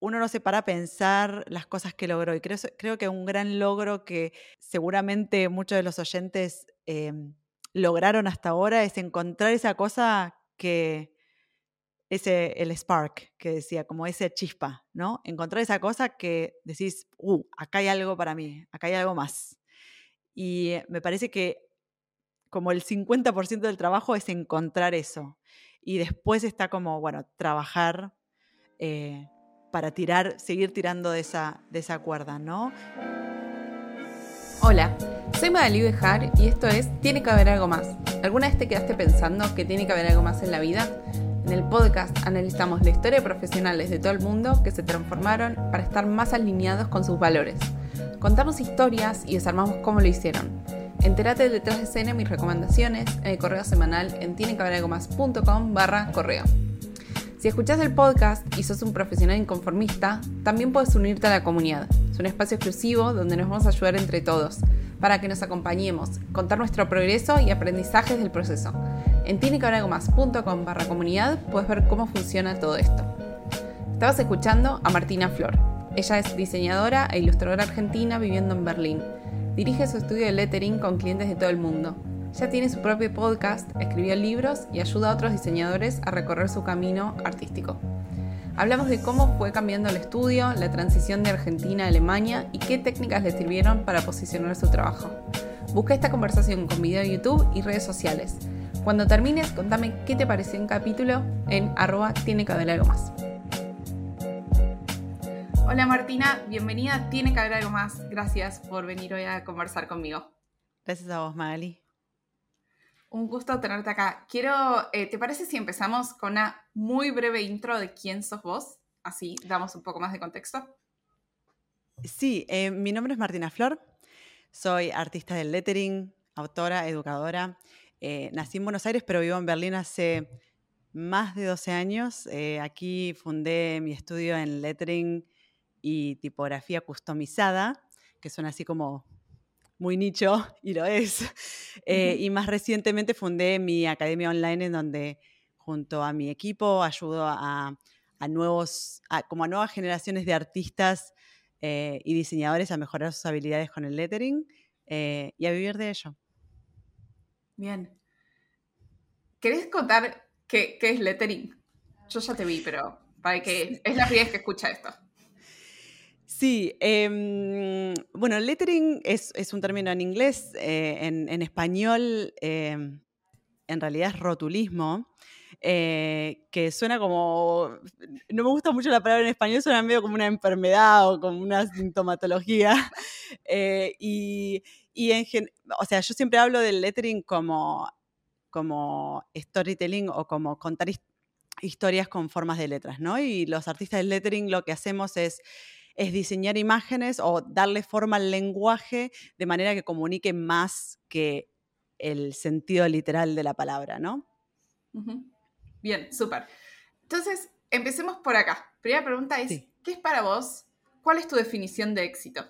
uno no se para a pensar las cosas que logró. Y creo, creo que un gran logro que seguramente muchos de los oyentes em, lograron hasta ahora es encontrar esa cosa que, ese, el spark que decía, como ese chispa, ¿no? Encontrar esa cosa que decís, uh, acá hay algo para mí, acá hay algo más. Y me parece que como el 50% del trabajo es encontrar eso. Y después está como, bueno, trabajar eh, para tirar, seguir tirando de esa, de esa cuerda, ¿no? Hola, soy Madalí Bejar y esto es Tiene que haber algo más. ¿Alguna vez te quedaste pensando que tiene que haber algo más en la vida? En el podcast analizamos la historia de profesionales de todo el mundo que se transformaron para estar más alineados con sus valores. Contamos historias y desarmamos cómo lo hicieron. Entérate detrás de escena mis recomendaciones en el correo semanal en tienequehaberalgomás.com barra correo. Si escuchas el podcast y sos un profesional inconformista, también puedes unirte a la comunidad. Es un espacio exclusivo donde nos vamos a ayudar entre todos, para que nos acompañemos, contar nuestro progreso y aprendizajes del proceso. En tienequehaberalgomás.com barra comunidad puedes ver cómo funciona todo esto. Estabas escuchando a Martina Flor. Ella es diseñadora e ilustradora argentina viviendo en Berlín. Dirige su estudio de lettering con clientes de todo el mundo ya tiene su propio podcast, escribió libros y ayuda a otros diseñadores a recorrer su camino artístico. Hablamos de cómo fue cambiando el estudio, la transición de Argentina a Alemania y qué técnicas le sirvieron para posicionar su trabajo. Busca esta conversación con video de YouTube y redes sociales. Cuando termines, contame qué te pareció un capítulo en arroba tiene que haber algo más. Hola Martina, bienvenida Tiene que haber algo más. Gracias por venir hoy a conversar conmigo. Gracias a vos, Magali. Un gusto tenerte acá. Quiero, eh, ¿te parece si empezamos con una muy breve intro de quién sos vos? Así damos un poco más de contexto. Sí, eh, mi nombre es Martina Flor, soy artista del lettering, autora, educadora. Eh, nací en Buenos Aires, pero vivo en Berlín hace más de 12 años. aquí fundé mi estudio en lettering y tipografía customizada, que son así como muy nicho, y lo es. Eh, y más recientemente fundé mi academia online en donde junto a mi equipo ayudo a, nuevos, como a nuevas generaciones de artistas eh, y diseñadores a mejorar sus habilidades con el lettering eh, y a vivir de ello. Bien. ¿Querés contar qué, qué, es lettering? Yo ya te vi, pero para que es la primera vez que escucha esto. Sí, em, bueno, lettering es, un término en inglés, eh, en, español em, en realidad es rotulismo, eh, que suena como, no me gusta mucho la palabra en español, suena medio como una enfermedad o como una sintomatología. Eh, y, o sea, yo siempre hablo del lettering como, como storytelling o como contar historias con formas de letras, ¿no? Y los artistas del lettering lo que hacemos es es diseñar imágenes o darle forma al lenguaje de manera que comunique más que el sentido literal de la palabra, ¿no? Bien, súper. Entonces, empecemos por acá. Primera pregunta es, ¿qué es para vos? ¿Cuál es tu definición de éxito?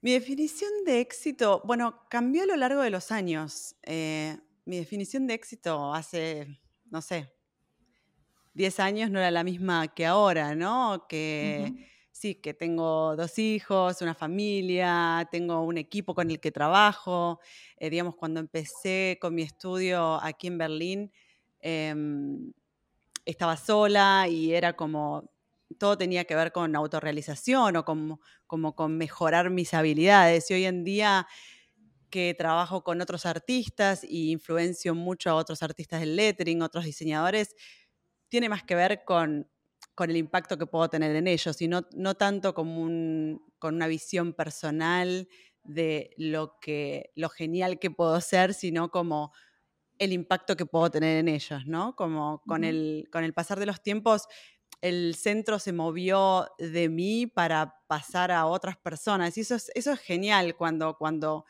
Mi definición de éxito, bueno, cambió a lo largo de los años. Eh, mi definición de éxito hace, no sé, 10 años no era la misma que ahora, ¿no? Que sí, que tengo dos hijos, una familia, tengo un equipo con el que trabajo. Eh, digamos, cuando empecé con mi estudio aquí en Berlín, em, estaba sola y era como, todo tenía que ver con autorrealización o como, como con mejorar mis habilidades. Y hoy en día que trabajo con otros artistas y influencio mucho a otros artistas del lettering, otros diseñadores, tiene más que ver con, el impacto que puedo tener en ellos y no, tanto como con una visión personal de lo, que, lo genial que puedo ser, sino como el impacto que puedo tener en ellos, ¿no? Como con, el, con el pasar de los tiempos, el centro se movió de mí para pasar a otras personas. Y eso es, eso es genial cuando, cuando,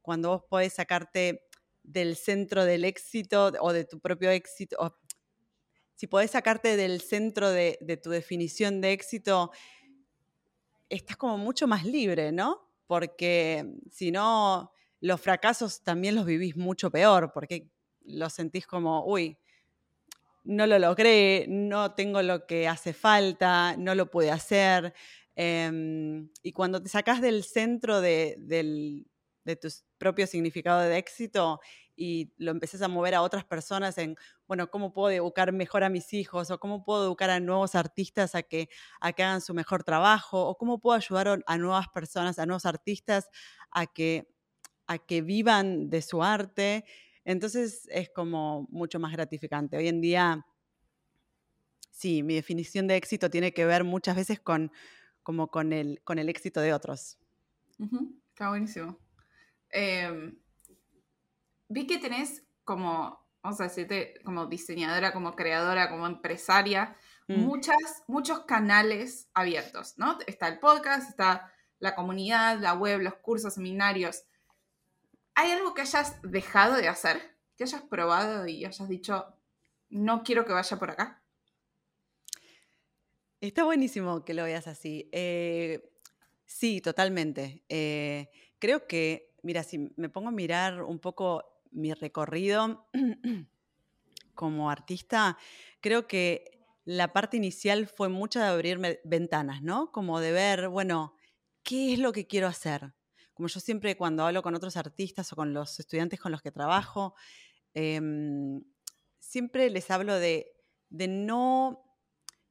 cuando vos podés sacarte del centro del éxito o de tu propio éxito, si podés sacarte del centro de, tu definición de éxito, estás como mucho más libre, ¿no? Porque si no, los fracasos también los vivís mucho peor, porque los sentís como, uy, no lo logré, no tengo lo que hace falta, no lo pude hacer. Em, y cuando te sacas del centro de tu propio significado de éxito y lo empieces a mover a otras personas en, bueno, ¿cómo puedo educar mejor a mis hijos? ¿O cómo puedo educar a nuevos artistas a que, a que hagan su mejor trabajo? ¿O cómo puedo ayudar a nuevas personas, a nuevos artistas a que, a que vivan de su arte? Entonces es como mucho más gratificante. Hoy en día, sí, mi definición de éxito tiene que ver muchas veces con, como con, el, con el éxito de otros. Está buenísimo. Em, vi que tenés como, vamos a decirte, como diseñadora, como creadora, como empresaria, mm. muchas, muchos canales abiertos, ¿no? Está el podcast, está la comunidad, la web, los cursos, seminarios. ¿Hay algo que hayas dejado de hacer? Que hayas probado y hayas dicho, no quiero que vaya por acá? Está buenísimo que lo veas así. Eh, sí, totalmente. Eh, creo que, mira, si me pongo a mirar un poco mi recorrido como artista, creo que la parte inicial fue mucha de abrirme ventanas, ¿no? Como de ver, bueno, ¿qué es lo que quiero hacer? Como yo siempre cuando hablo con otros artistas o con los estudiantes con los que trabajo, em, siempre les hablo de, de, no,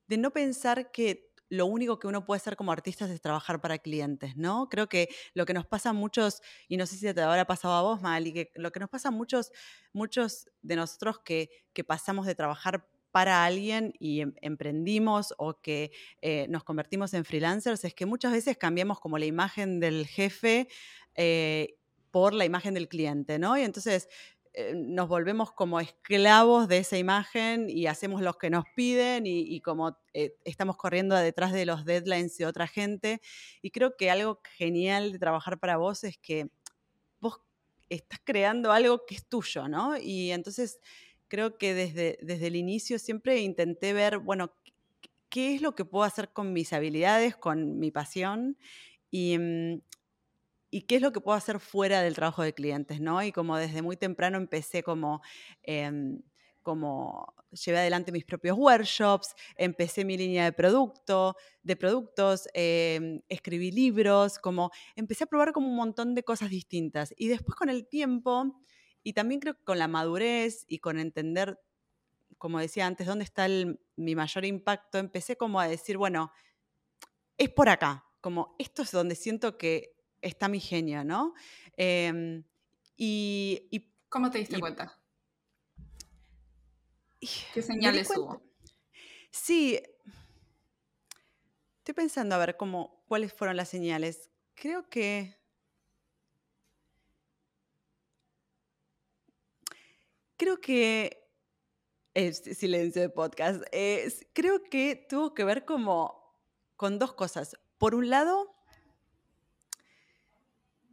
de no pensar que lo único que uno puede hacer como artista es trabajar para clientes, ¿no? Creo que lo que nos pasa a muchos, y no sé si te habrá pasado a vos, Mal, y que lo que nos pasa a muchos, muchos de nosotros que, que pasamos de trabajar para alguien y em, emprendimos o que eh, nos convertimos en freelancers, es que muchas veces cambiamos como la imagen del jefe eh, por la imagen del cliente, ¿no? Y entonces eh, nos volvemos como esclavos de esa imagen y hacemos lo que nos piden y, como eh, estamos corriendo detrás de los deadlines de otra gente. Y creo que algo genial de trabajar para vos es que vos estás creando algo que es tuyo, ¿no? Y entonces creo que desde, desde el inicio siempre intenté ver, bueno, qué es lo que puedo hacer con mis habilidades, con mi pasión. Y, mm, y qué es lo que puedo hacer fuera del trabajo de clientes, ¿no? Y como desde muy temprano empecé como, em, como llevé adelante mis propios workshops, empecé mi línea de producto, de productos, em, escribí libros, como empecé a probar como un montón de cosas distintas. Y después con el tiempo, y también creo que con la madurez y con entender, como decía antes, dónde está mi mayor impacto, empecé como a decir, bueno, es por acá, como esto es donde siento que está mi genio, ¿no? Em, y, ¿Cómo te diste cuenta? ¿Qué señales hubo? Sí, estoy pensando a ver cómo, cuáles fueron las señales. Creo que... Creo que... Es silencio de podcast. creo que tuvo que ver como con dos cosas. Por un lado,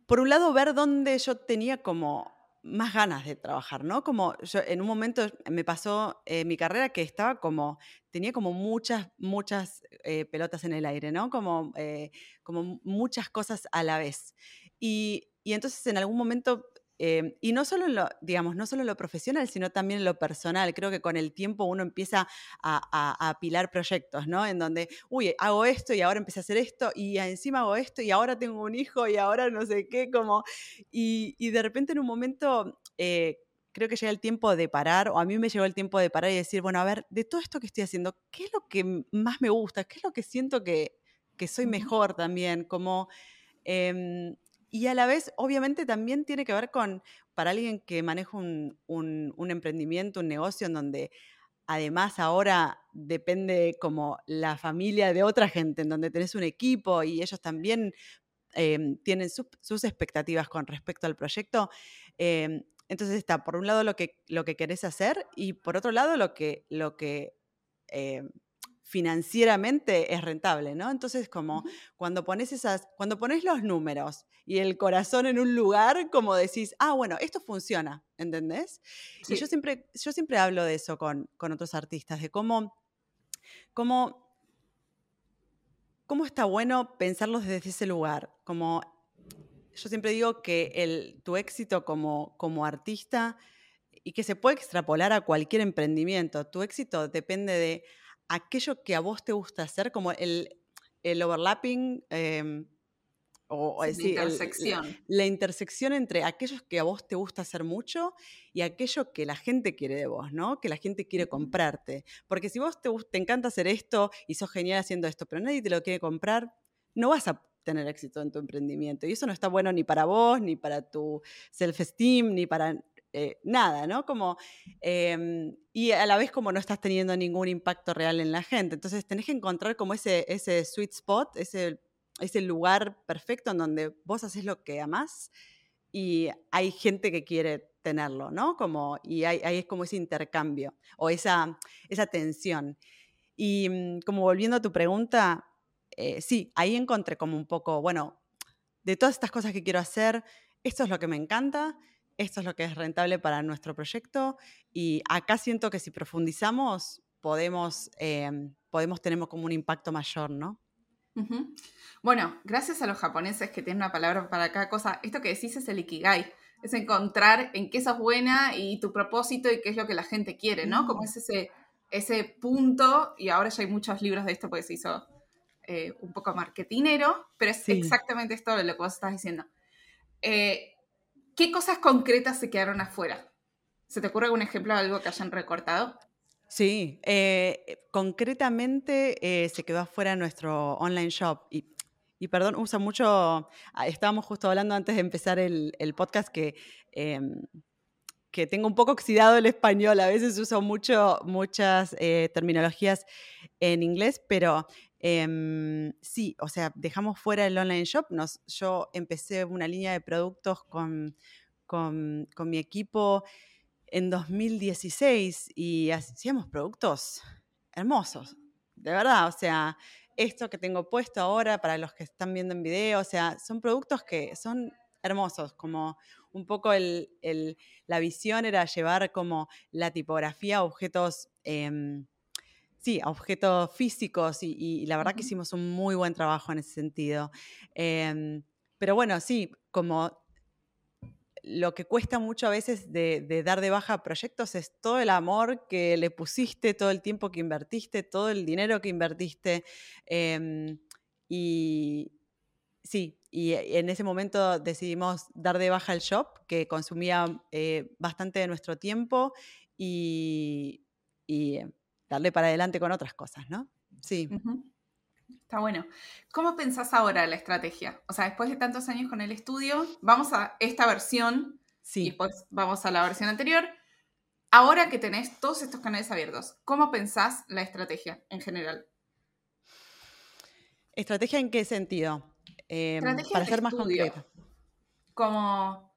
por un lado, ver dónde yo tenía como más ganas de trabajar, ¿no? Como yo en un momento me pasó eh, mi carrera que estaba como, tenía como muchas, muchas eh, pelotas en el aire, ¿no? Como, eh, como muchas cosas a la vez. Y, y entonces en algún momento Em, y no solo, en lo, digamos, no solo lo profesional, sino también en lo personal. Creo que con el tiempo uno empieza a, apilar proyectos, ¿no? En donde, uy, hago esto y ahora empecé a hacer esto y encima hago esto y ahora tengo un hijo y ahora no sé qué, como... Y, y de repente en un momento... Eh, creo que llega el tiempo de parar, o a mí me llegó el tiempo de parar y decir, bueno, a ver, de todo esto que estoy haciendo, ¿qué es lo que más me gusta? ¿Qué es lo que siento que, que soy mejor también? Como, eh, y a la vez, obviamente, también tiene que ver con, para alguien que maneja un, un, emprendimiento, un negocio en donde además ahora depende como la familia de otra gente, en donde tenés un equipo y ellos también em, tienen sus expectativas con respecto al proyecto. Em, entonces está, por un lado, lo que, lo que querés hacer y por otro lado, lo que, lo que em, financieramente es rentable, ¿no? Entonces, como cuando pones esas, cuando pones los números y el corazón en un lugar, como decís, ah, bueno, esto funciona, ¿entendés? Y yo siempre, yo siempre hablo de eso con, otros artistas, de cómo, cómo, cómo está bueno pensarlos desde ese lugar, como yo siempre digo que el, tu éxito como, como artista y que se puede extrapolar a cualquier emprendimiento. Tu éxito depende de aquello que a vos te gusta hacer, como el, el overlapping. Em, o, la intersección. la, intersección entre aquellos que a vos te gusta hacer mucho y aquello que la gente quiere de vos, ¿no? Que la gente quiere comprarte. Porque si vos te, te encanta hacer esto y sos genial haciendo esto, pero nadie te lo quiere comprar, no vas a tener éxito en tu emprendimiento. Y eso no está bueno ni para vos, ni para tu self-esteem, ni para eh, nada, ¿no? Como, em, y a la vez como no estás teniendo ningún impacto real en la gente. Entonces tenés que encontrar como ese, ese sweet spot, ese, ese lugar perfecto en donde vos haces lo que amás y hay gente que quiere tenerlo, ¿no? Como, y hay, es como ese intercambio o esa, esa tensión. Y mm, como volviendo a tu pregunta, eh, sí, ahí encontré como un poco, bueno, de todas estas cosas que quiero hacer, esto es lo que me encanta esto es lo que es rentable para nuestro proyecto y acá siento que si profundizamos podemos, em, podemos tener como un impacto mayor, ¿no? Bueno, gracias a los japoneses que tienen una palabra para cada cosa, esto que decís es el ikigai, es encontrar en qué sos buena y tu propósito y qué es lo que la gente quiere, ¿no? Como mm. es ese, ese punto, y ahora ya hay muchos libros de esto porque se hizo eh, un poco marketinero, pero es exactamente esto de lo que vos estás diciendo. Eh, ¿Qué cosas concretas se quedaron afuera? ¿Se te ocurre algún ejemplo de algo que hayan recortado? Sí, eh, concretamente eh, se quedó afuera nuestro online shop y, perdón, usa mucho, ah, estábamos justo hablando antes de empezar el, podcast que, em, que tengo un poco oxidado el español, a veces uso mucho, muchas eh, terminologías en inglés, pero Em, sí, o sea, dejamos fuera el online shop. Nos, yo empecé una línea de productos con, con, mi equipo en 2016 y hacíamos productos hermosos, de verdad. O sea, esto que tengo puesto ahora para los que están viendo en video, o sea, son productos que son hermosos, como un poco la visión era llevar como la tipografía a objetos... Em, sí, a objetos físicos y, la verdad que hicimos un muy buen trabajo en ese sentido. Em, pero bueno, sí, como lo que cuesta mucho a veces de, dar de baja proyectos es todo el amor que le pusiste, todo el tiempo que invertiste, todo el dinero que invertiste. Em, y sí, y en ese momento decidimos dar de baja el shop, que consumía eh, bastante de nuestro tiempo y, y darle para adelante con otras cosas, ¿no? Sí. Está bueno. ¿Cómo pensás ahora la estrategia? O sea, después de tantos años con el estudio, vamos a esta versión sí. y después vamos a la versión anterior. Ahora que tenés todos estos canales abiertos, ¿cómo pensás la estrategia en general? ¿Estrategia en qué sentido? Em, para ser más concreto. Como,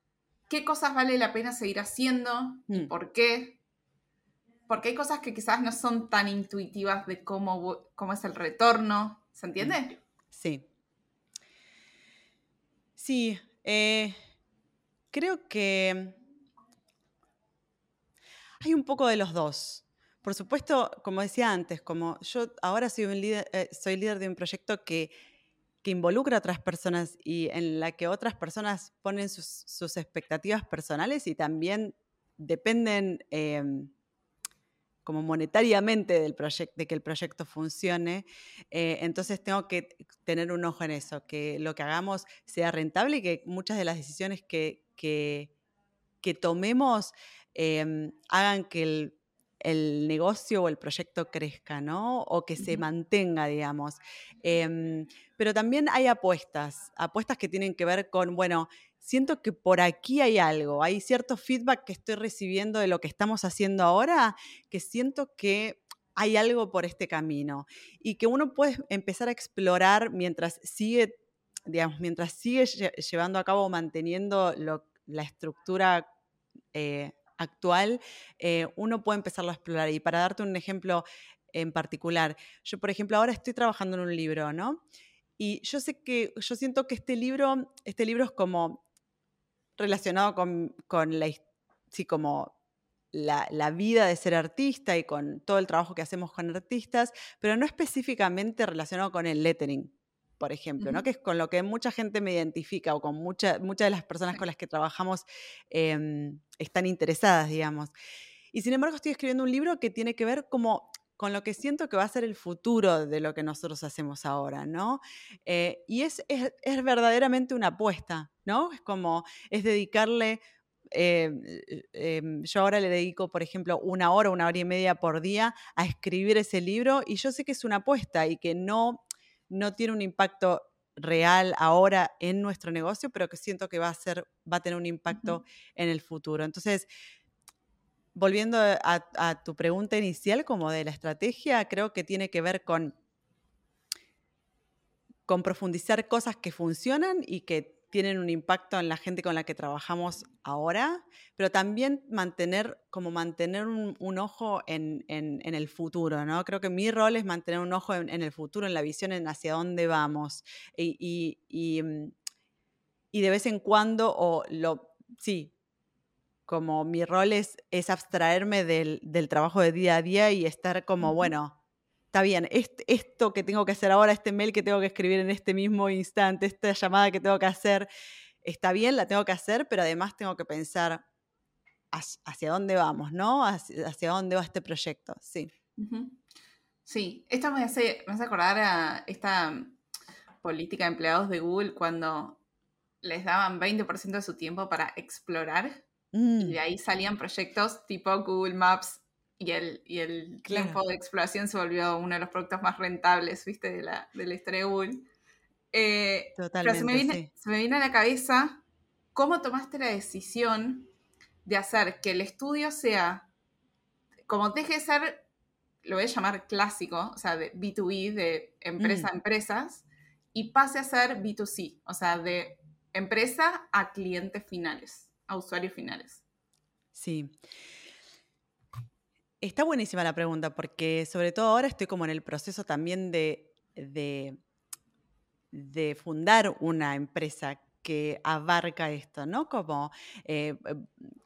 ¿qué cosas vale la pena seguir haciendo? ¿Y mm. por qué? Porque hay cosas que quizás no son tan intuitivas de cómo, es el retorno. ¿Se entiende? Sí. Sí, eh, creo que hay un poco de los dos. Por supuesto, como decía antes, como yo ahora soy, eh, líder de un proyecto que, involucra a otras personas y en la que otras personas ponen sus, expectativas personales y también dependen em, como monetariamente del proyecto, de que el proyecto funcione. Eh, entonces tengo que tener un ojo en eso, que lo que hagamos sea rentable y que muchas de las decisiones que, que, tomemos em, hagan que el, negocio o el proyecto crezca, ¿no? O que se mantenga, digamos. Em, pero también hay apuestas, apuestas que tienen que ver con, bueno, siento que por aquí hay algo, hay cierto feedback que estoy recibiendo de lo que estamos haciendo ahora, que siento que hay algo por este camino y que uno puede empezar a explorar mientras sigue, digamos, mientras sigue llevando a cabo, manteniendo la estructura eh, actual, eh, uno puede empezarlo a explorar. Y para darte un ejemplo en particular, yo, por ejemplo, ahora estoy trabajando en un libro, ¿no? Y yo sé que, yo siento que este libro, este libro es como relacionado con, la, sí, como la, vida de ser artista y con todo el trabajo que hacemos con artistas, pero no específicamente relacionado con el lettering. por ejemplo, ¿no? que es con lo que mucha gente me identifica o con muchas de las personas con las que trabajamos em, están interesadas, digamos. Y sin embargo estoy escribiendo un libro que tiene que ver como con lo que siento que va a ser el futuro de lo que nosotros hacemos ahora, ¿no? Eh, y es, es, es, verdaderamente una apuesta, ¿no? Es como, es dedicarle, eh, em, yo ahora le dedico, por ejemplo, una hora, una hora y media por día a escribir ese libro y yo sé que es una apuesta y que no, no tiene un impacto real ahora en nuestro negocio, pero que siento que va a ser, va a tener un impacto en el futuro. Entonces, volviendo a, tu pregunta inicial, como de la estrategia, creo que tiene que ver con, profundizar cosas que funcionan y que tienen un impacto en la gente con la que trabajamos ahora, pero también mantener, como mantener un, ojo en, el futuro, ¿no? Creo que mi rol es mantener un ojo en, el futuro, en la visión, en hacia dónde vamos. Y, mm, de vez en cuando, o sí, como mi rol es, es abstraerme del, trabajo de día a día y estar como, bueno, está bien, esto que tengo que hacer ahora, este mail que tengo que escribir en este mismo instante, esta llamada que tengo que hacer, está bien, la tengo que hacer, pero además tengo que pensar hacia, dónde vamos, ¿no? Hacia, dónde va este proyecto, sí. Sí, esto me hace, me hace acordar a esta política de empleados de Google cuando les daban 20% de su tiempo para explorar y mm. de ahí salían proyectos tipo Google Maps y el, y el tiempo de exploración se volvió uno de los productos más rentables, ¿viste? De la, de la historia de Google. Eh, pero se me, viene, se me viene a la cabeza cómo tomaste la decisión de hacer que el estudio sea, como deje de ser, lo voy a llamar clásico, o sea, de B2B, de empresa a mm. empresas, y pase a ser B2C, o sea, de empresa a clientes finales a usuarios finales? Sí. Está buenísima la pregunta porque sobre todo ahora estoy como en el proceso también de, de, fundar una empresa que abarca esto, ¿no? Como, eh, eh,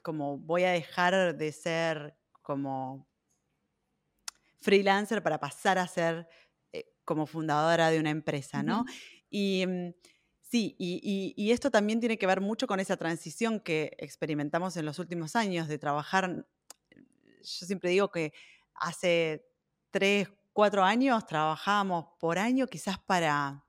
como voy a dejar de ser como freelancer para pasar a ser eh, como fundadora de una empresa, ¿no? Y mm, Sí, y, esto también tiene que ver mucho con esa transición que experimentamos en los últimos años de trabajar. Yo siempre digo que hace tres, cuatro años trabajábamos por año quizás para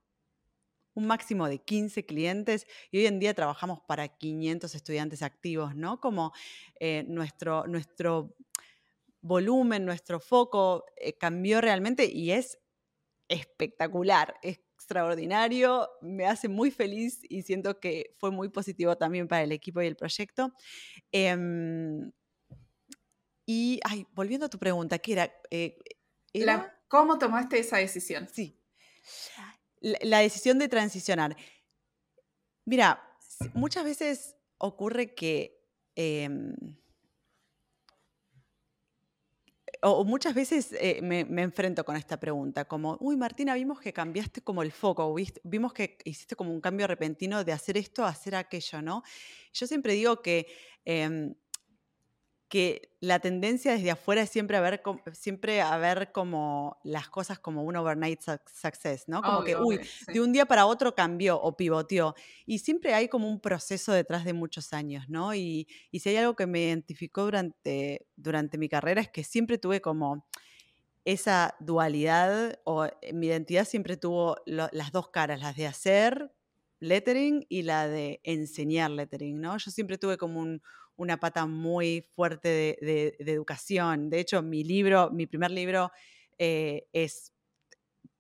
un máximo de 15 clientes y hoy en día trabajamos para 500 estudiantes activos, ¿no? Como eh, nuestro, volumen, nuestro foco eh, cambió realmente y es espectacular. Es extraordinario, me hace muy feliz y siento que fue muy positivo también para el equipo y el proyecto. Em, y, ay, volviendo a tu pregunta, ¿qué eh, era? ¿Cómo tomaste esa decisión? Sí. La, decisión de transicionar. Mira, muchas veces ocurre que em, o muchas veces eh, me, enfrento con esta pregunta, como, uy, Martina, vimos que cambiaste como el foco, vimos que hiciste como un cambio repentino de hacer esto a hacer aquello, ¿no? Yo siempre digo que em, que la tendencia desde afuera es siempre a ver, siempre a ver como las cosas como un overnight success, ¿no? Como que, uy, de un día para otro cambió o pivoteó. Y siempre hay como un proceso detrás de muchos años, ¿no? Y, si hay algo que me identificó durante, durante mi carrera es que siempre tuve como esa dualidad, o eh, mi identidad siempre tuvo las dos caras, las de hacer lettering y la de enseñar lettering, ¿no? Yo siempre tuve como un una pata muy fuerte de, educación. De hecho, mi libro, mi primer libro eh, es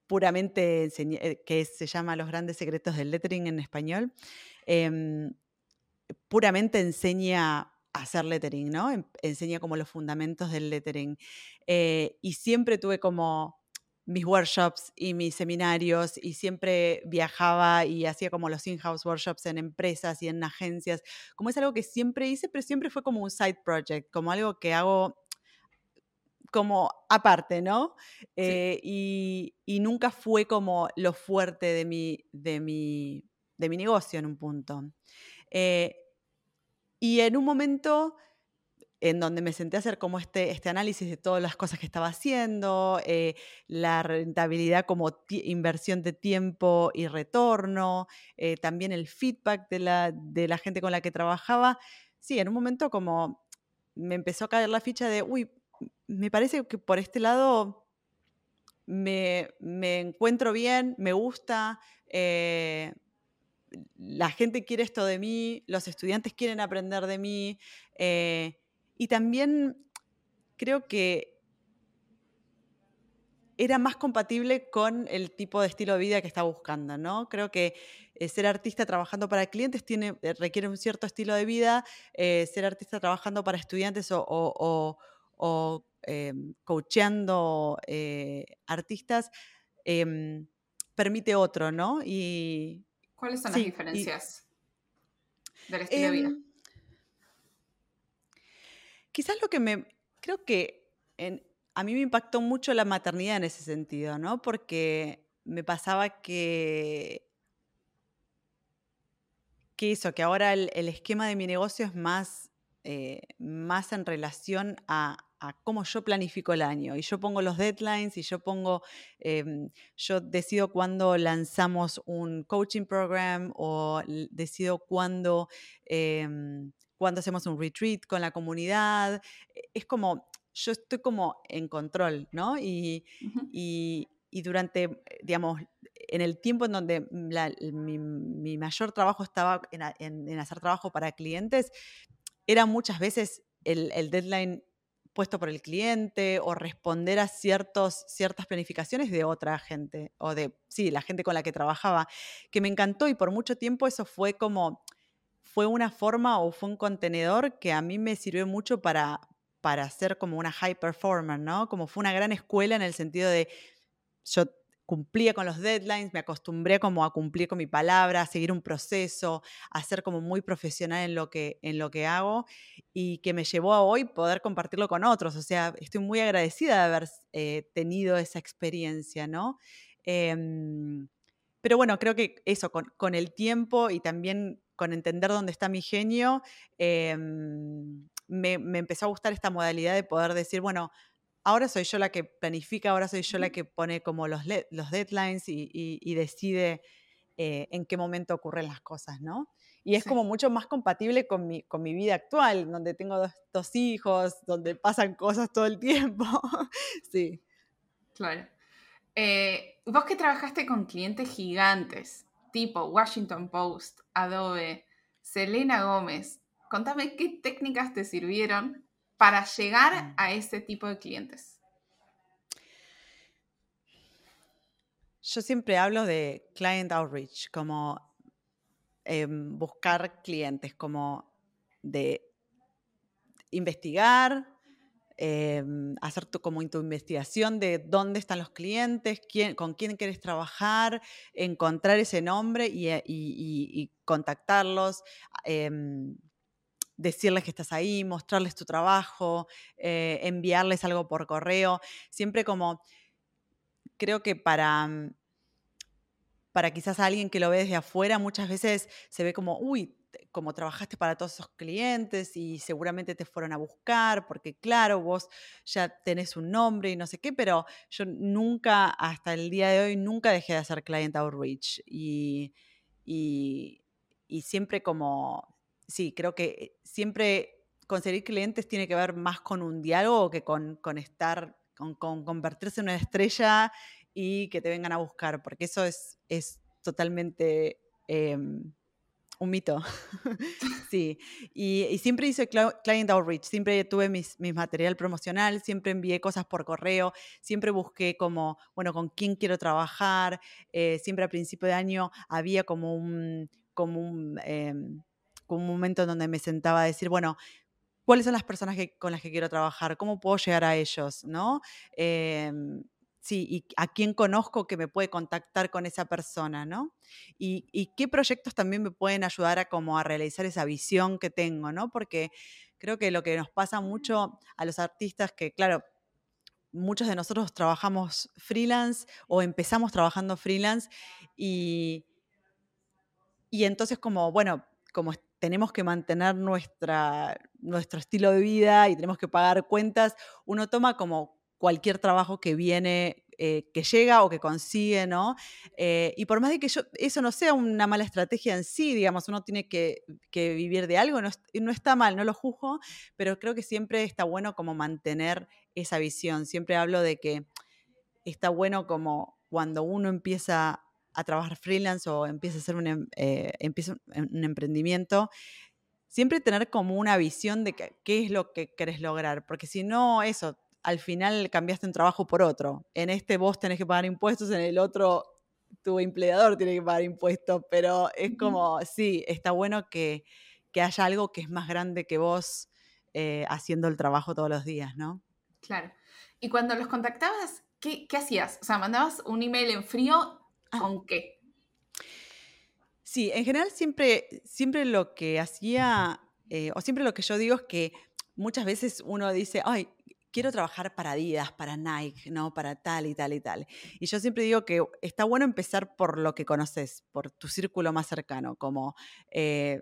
puramente, eh, que se llama Los grandes secretos del lettering en español, em, puramente enseña a hacer lettering, ¿no? Enseña como los fundamentos del lettering. Eh, y siempre tuve como mis workshops y mis seminarios y siempre viajaba y hacía como los in-house workshops en empresas y en agencias. Como es algo que siempre hice, pero siempre fue como un side project, como algo que hago como aparte, ¿no? Eh, y, nunca fue como lo fuerte de mi, de mi, de mi negocio en un punto. Eh, y en un momento en donde me senté a hacer como este, este análisis de todas las cosas que estaba haciendo, eh, la rentabilidad como inversión de tiempo y retorno, eh, también el feedback de la, de la gente con la que trabajaba. Sí, en un momento como me empezó a caer la ficha de, uy, me parece que por este lado me, encuentro bien, me gusta, eh, la gente quiere esto de mí, los estudiantes quieren aprender de mí. Y también creo que era más compatible con el tipo de estilo de vida que estaba buscando, ¿no? Creo que eh, ser artista trabajando para clientes tiene, eh, requiere un cierto estilo de vida, eh, ser artista trabajando para estudiantes o, em, coacheando artistas em, permite otro, ¿no? Y, ¿Cuáles son las diferencias del estilo de vida? Quizás lo que me, creo que a mí me impactó mucho la maternidad en ese sentido, ¿no? Porque me pasaba que, que eso, que ahora el, esquema de mi negocio es más, eh, más en relación a, cómo yo planifico el año. Y yo pongo los deadlines y yo pongo, em, yo decido cuándo lanzamos un coaching program o decido cuándo em, cuando hacemos un retreat con la comunidad. E, es como, yo estoy como en control, ¿no? Y, durante, eh, digamos, en el tiempo en donde mi, mayor trabajo estaba en, hacer trabajo para clientes, era muchas veces el, deadline puesto por el cliente o responder a ciertos, ciertas planificaciones de otra gente o de, sí, la gente con la que trabajaba, que me encantó y por mucho tiempo eso fue como fue una forma o fue un contenedor que a mí me sirvió mucho para, para ser como una high performer, ¿no? Como fue una gran escuela en el sentido de yo cumplía con los deadlines, me acostumbré como a cumplir con mi palabra, a seguir un proceso, a ser como muy profesional en lo que, en lo que hago y que me llevó a hoy poder compartirlo con otros. O sea, estoy muy agradecida de haber eh, tenido esa experiencia, ¿no? Em, pero bueno, creo que eso, con, con, el tiempo y también con entender dónde está mi genio, em, me, empezó a gustar esta modalidad de poder decir, bueno, ahora soy yo la que planifica, ahora soy yo la que pone como los, los deadlines y, decide eh, en qué momento ocurren las cosas, ¿no? Y es como mucho más compatible con mi, con mi vida actual, donde tengo dos, hijos, donde pasan cosas todo el tiempo. sí. Claro. Eh, vos que trabajaste con clientes gigantes, tipo Washington Post, Adobe, Selena Gómez, contame qué técnicas te sirvieron para llegar mm. a ese tipo de clientes. Yo siempre hablo de client outreach, como em, buscar clientes, como de investigar, Em, hacer tu, como tu investigación de dónde están los clientes, quién, con quién quieres trabajar, encontrar ese nombre y, eh, contactarlos, em, decirles que estás ahí, mostrarles tu trabajo, eh, enviarles algo por correo, siempre como creo que para mm, para quizás alguien que lo ve desde afuera, muchas veces se ve como, uy, como trabajaste para todos esos clientes y seguramente te fueron a buscar, porque claro, vos ya tenés un nombre y no sé qué, pero yo nunca, hasta el día de hoy, nunca dejé de hacer client outreach. Y, y, siempre como, sí, creo que siempre conseguir clientes tiene que ver más con un diálogo que con, con estar, con, convertirse en una estrella y que te vengan a buscar, porque eso es, es totalmente... Em, un mito. sí. Y, siempre hice client outreach, siempre tuve mis, material promocional, siempre envié cosas por correo, siempre busqué como, bueno, con quién quiero trabajar. Eh, siempre a principio de año había como un, como un, em, como un momento en donde me sentaba a decir, bueno, ¿cuáles son las personas con las que quiero trabajar? ¿Cómo puedo llegar a ellos? ¿No? Em, sí, y a quién conozco que me puede contactar con esa persona, ¿no? Y, qué proyectos también me pueden ayudar a como a realizar esa visión que tengo, ¿no? Porque creo que lo que nos pasa mucho a los artistas, que claro, muchos de nosotros trabajamos freelance o empezamos trabajando freelance y, y entonces como, bueno, como tenemos que mantener nuestra, nuestro estilo de vida y tenemos que pagar cuentas, uno toma como cualquier trabajo que viene, eh, que llega o que consigue, ¿no? Eh, y por más de que yo, eso no sea una mala estrategia en sí, digamos, uno tiene que, vivir de algo, no, no, está mal, no lo juzgo, pero creo que siempre está bueno como mantener esa visión. Siempre hablo de que está bueno como cuando uno empieza a trabajar freelance o empieza a hacer un, em, eh, empieza un emprendimiento, siempre tener como una visión de qué es lo que querés lograr, porque si no, eso, al final cambiaste un trabajo por otro. En este vos tenés que pagar impuestos, en el otro tu empleador tiene que pagar impuestos, pero es como, sí, está bueno que, haya algo que es más grande que vos eh, haciendo el trabajo todos los días, ¿no? Claro. Y cuando los contactabas, ¿qué, hacías? O sea, mandabas un email en frío, ah. ¿con qué? Sí, en general siempre, siempre lo que hacía, eh, o siempre lo que yo digo es que muchas veces uno dice, ay, quiero trabajar para Adidas, para Nike, ¿no? Para tal y tal y tal. Y yo siempre digo que está bueno empezar por lo que conoces, por tu círculo más cercano, como eh,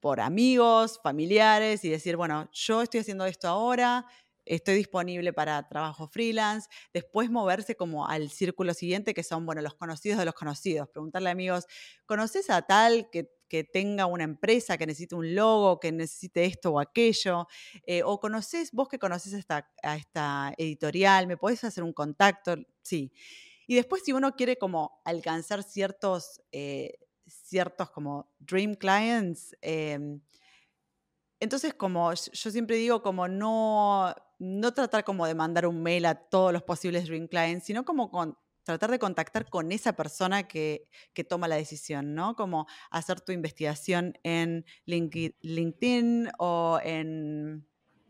por amigos, familiares, y decir, bueno, yo estoy haciendo esto ahora, estoy disponible para trabajo freelance, después moverse como al círculo siguiente, que son, bueno, los conocidos de los conocidos, preguntarle a amigos, ¿conoces a tal que que tenga una empresa, que necesite un logo, que necesite esto o aquello, eh, o conoces, vos que conoces esta, a esta editorial, me podés hacer un contacto, sí. Y después si uno quiere como alcanzar ciertos, eh, ciertos como dream clients, em, entonces como yo siempre digo como no, no tratar como de mandar un mail a todos los posibles dream clients, sino como con, tratar de contactar con esa persona que, toma la decisión, ¿no? Como hacer tu investigación en LinkedIn o en,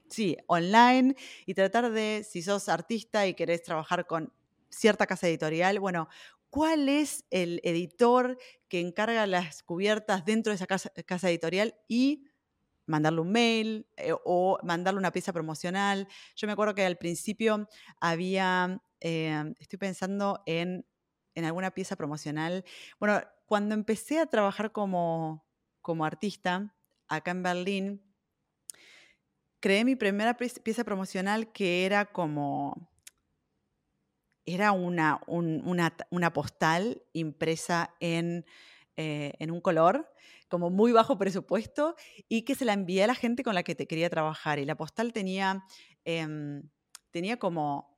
sí, online y tratar de, si sos artista y querés trabajar con cierta casa editorial, bueno, ¿cuál es el editor que encarga las cubiertas dentro de esa casa, editorial y mandarle un mail eh, o mandarle una pieza promocional. Yo me acuerdo que al principio había Em, estoy pensando en, alguna pieza promocional. Bueno, cuando empecé a trabajar como, como artista acá en Berlín, creé mi primera pieza promocional que era como era una, una, postal impresa en, eh, en, un color, como muy bajo presupuesto, y que se la envié a la gente con la que te quería trabajar. Y la postal tenía, em, tenía como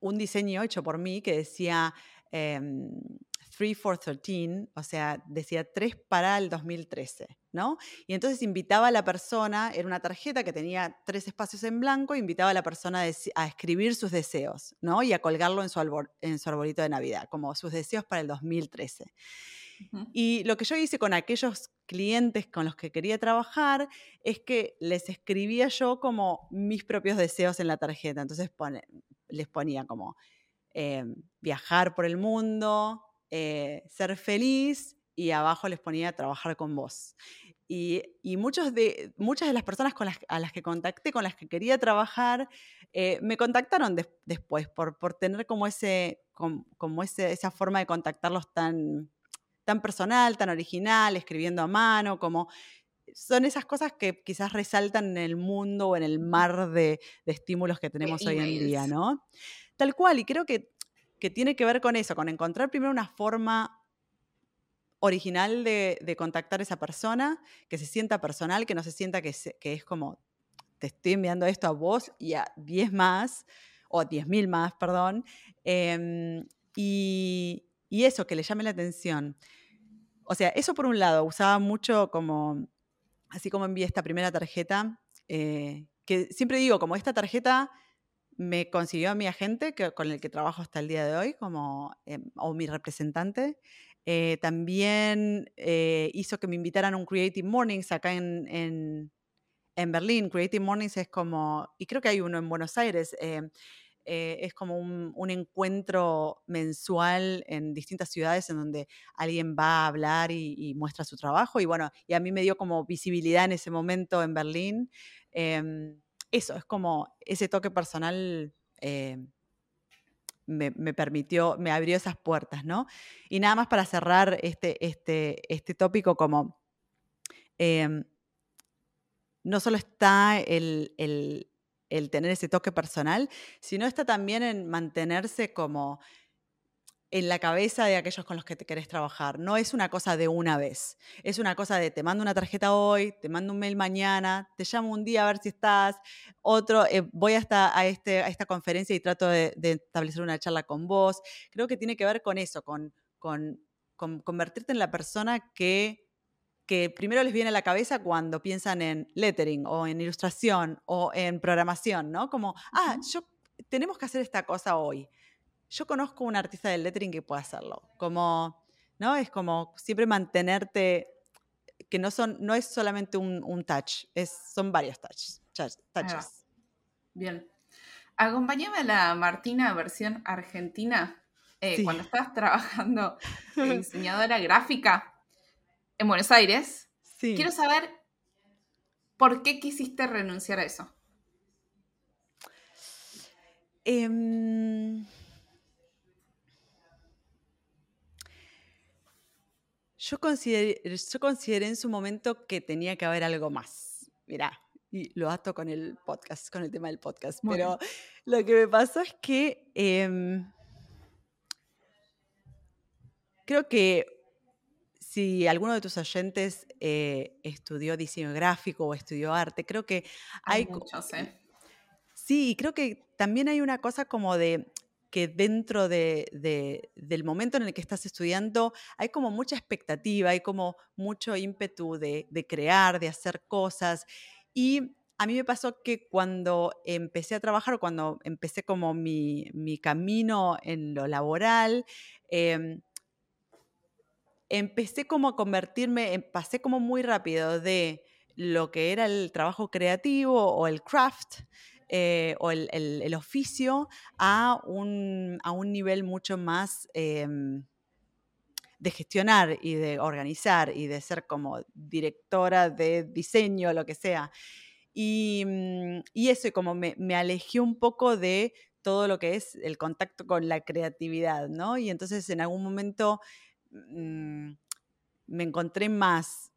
un diseño hecho por mí que decía 3 em, for 13, o sea, decía 3 para el 2013, ¿no? Y entonces invitaba a la persona, era una tarjeta que tenía tres espacios en blanco, invitaba a la persona a escribir sus deseos, ¿no? Y a colgarlo en su, en su arbolito de Navidad, como sus deseos para el 2013. Y lo que yo hice con aquellos clientes con los que quería trabajar es que les escribía yo como mis propios deseos en la tarjeta. Entonces les ponía como eh, viajar por el mundo, eh, ser feliz y abajo les ponía trabajar con vos. Y, muchos de, muchas de las personas con las, a las que contacté, con las que quería trabajar, eh, me contactaron después por, por, tener como, ese, como, ese, esa forma de contactarlos tan, tan personal, tan original, escribiendo a mano, como son esas cosas que quizás resaltan en el mundo o en el mar de, estímulos que tenemos hoy en día, ¿no? Tal cual, y creo que, tiene que ver con eso, con encontrar primero una forma original de, contactar a esa persona, que se sienta personal, que no se sienta que, que es como, te estoy enviando esto a vos y a 10 más, o a 10.000 más, perdón, em, y, y eso, que le llame la atención. O sea, eso por un lado, usaba mucho como, así como envié esta primera tarjeta, eh, que siempre digo, como esta tarjeta me consiguió a mi agente que, con el que trabajo hasta el día de hoy, como, em, o mi representante. Eh, también eh, hizo que me invitaran a un Creative Mornings acá en, en, en, Berlín. Creative Mornings es como, y creo que hay uno en Buenos Aires, eh, es como un, encuentro mensual en distintas ciudades en donde alguien va a hablar y, muestra su trabajo. Y bueno, y a mí me dio como visibilidad en ese momento en Berlín. Em, eso, es como ese toque personal. Eh, me, permitió, me abrió esas puertas, ¿no? Y nada más para cerrar este, este, este tópico como em, no solo está el tener ese toque personal, sino está también en mantenerse como en la cabeza de aquellos con los que te querés trabajar. No es una cosa de una vez. Es una cosa de te mando una tarjeta hoy, te mando un mail mañana, te llamo un día a ver si estás, otro, eh, voy hasta a, este, a esta conferencia y trato de, establecer una charla con vos. Creo que tiene que ver con eso, con, con, convertirte en la persona que que primero les viene a la cabeza cuando piensan en lettering o en ilustración o en programación, ¿no? Como, ah, yo tenemos que hacer esta cosa hoy yo conozco un artista del lettering que puede hacerlo. Como, ¿no? Es como siempre mantenerte, que no, son, no es solamente un, touch, es, son varios touches. touches. Bien. Acompáñame a la Martina versión argentina. Eh, cuando estabas trabajando de diseñadora gráfica en Buenos Aires, sí. quiero saber por qué quisiste renunciar a eso. Eh, Yo consideré, yo consideré en su momento que tenía que haber algo más. Mirá, y lo ato con el podcast, con el tema del podcast. pero lo que me pasó es que em, creo que si alguno de tus oyentes eh, estudió diseño gráfico o estudió arte, creo que hay... hay muchos, ¿eh? Sí, creo que también hay una cosa como de que dentro de, del momento en el que estás estudiando hay como mucha expectativa, hay como mucho ímpetu de, crear, de hacer cosas. Y a mí me pasó que cuando empecé a trabajar, cuando empecé como mi, camino en lo laboral, em, empecé como a convertirme, pasé como muy rápido de lo que era el trabajo creativo o el craft, eh, o el, oficio a un, a un, nivel mucho más em, de gestionar y de organizar y de ser como directora de diseño, lo que sea. Y, mm, y eso, como me, me, alejé un poco de todo lo que es el contacto con la creatividad, ¿no? Y entonces en algún momento mm, me encontré más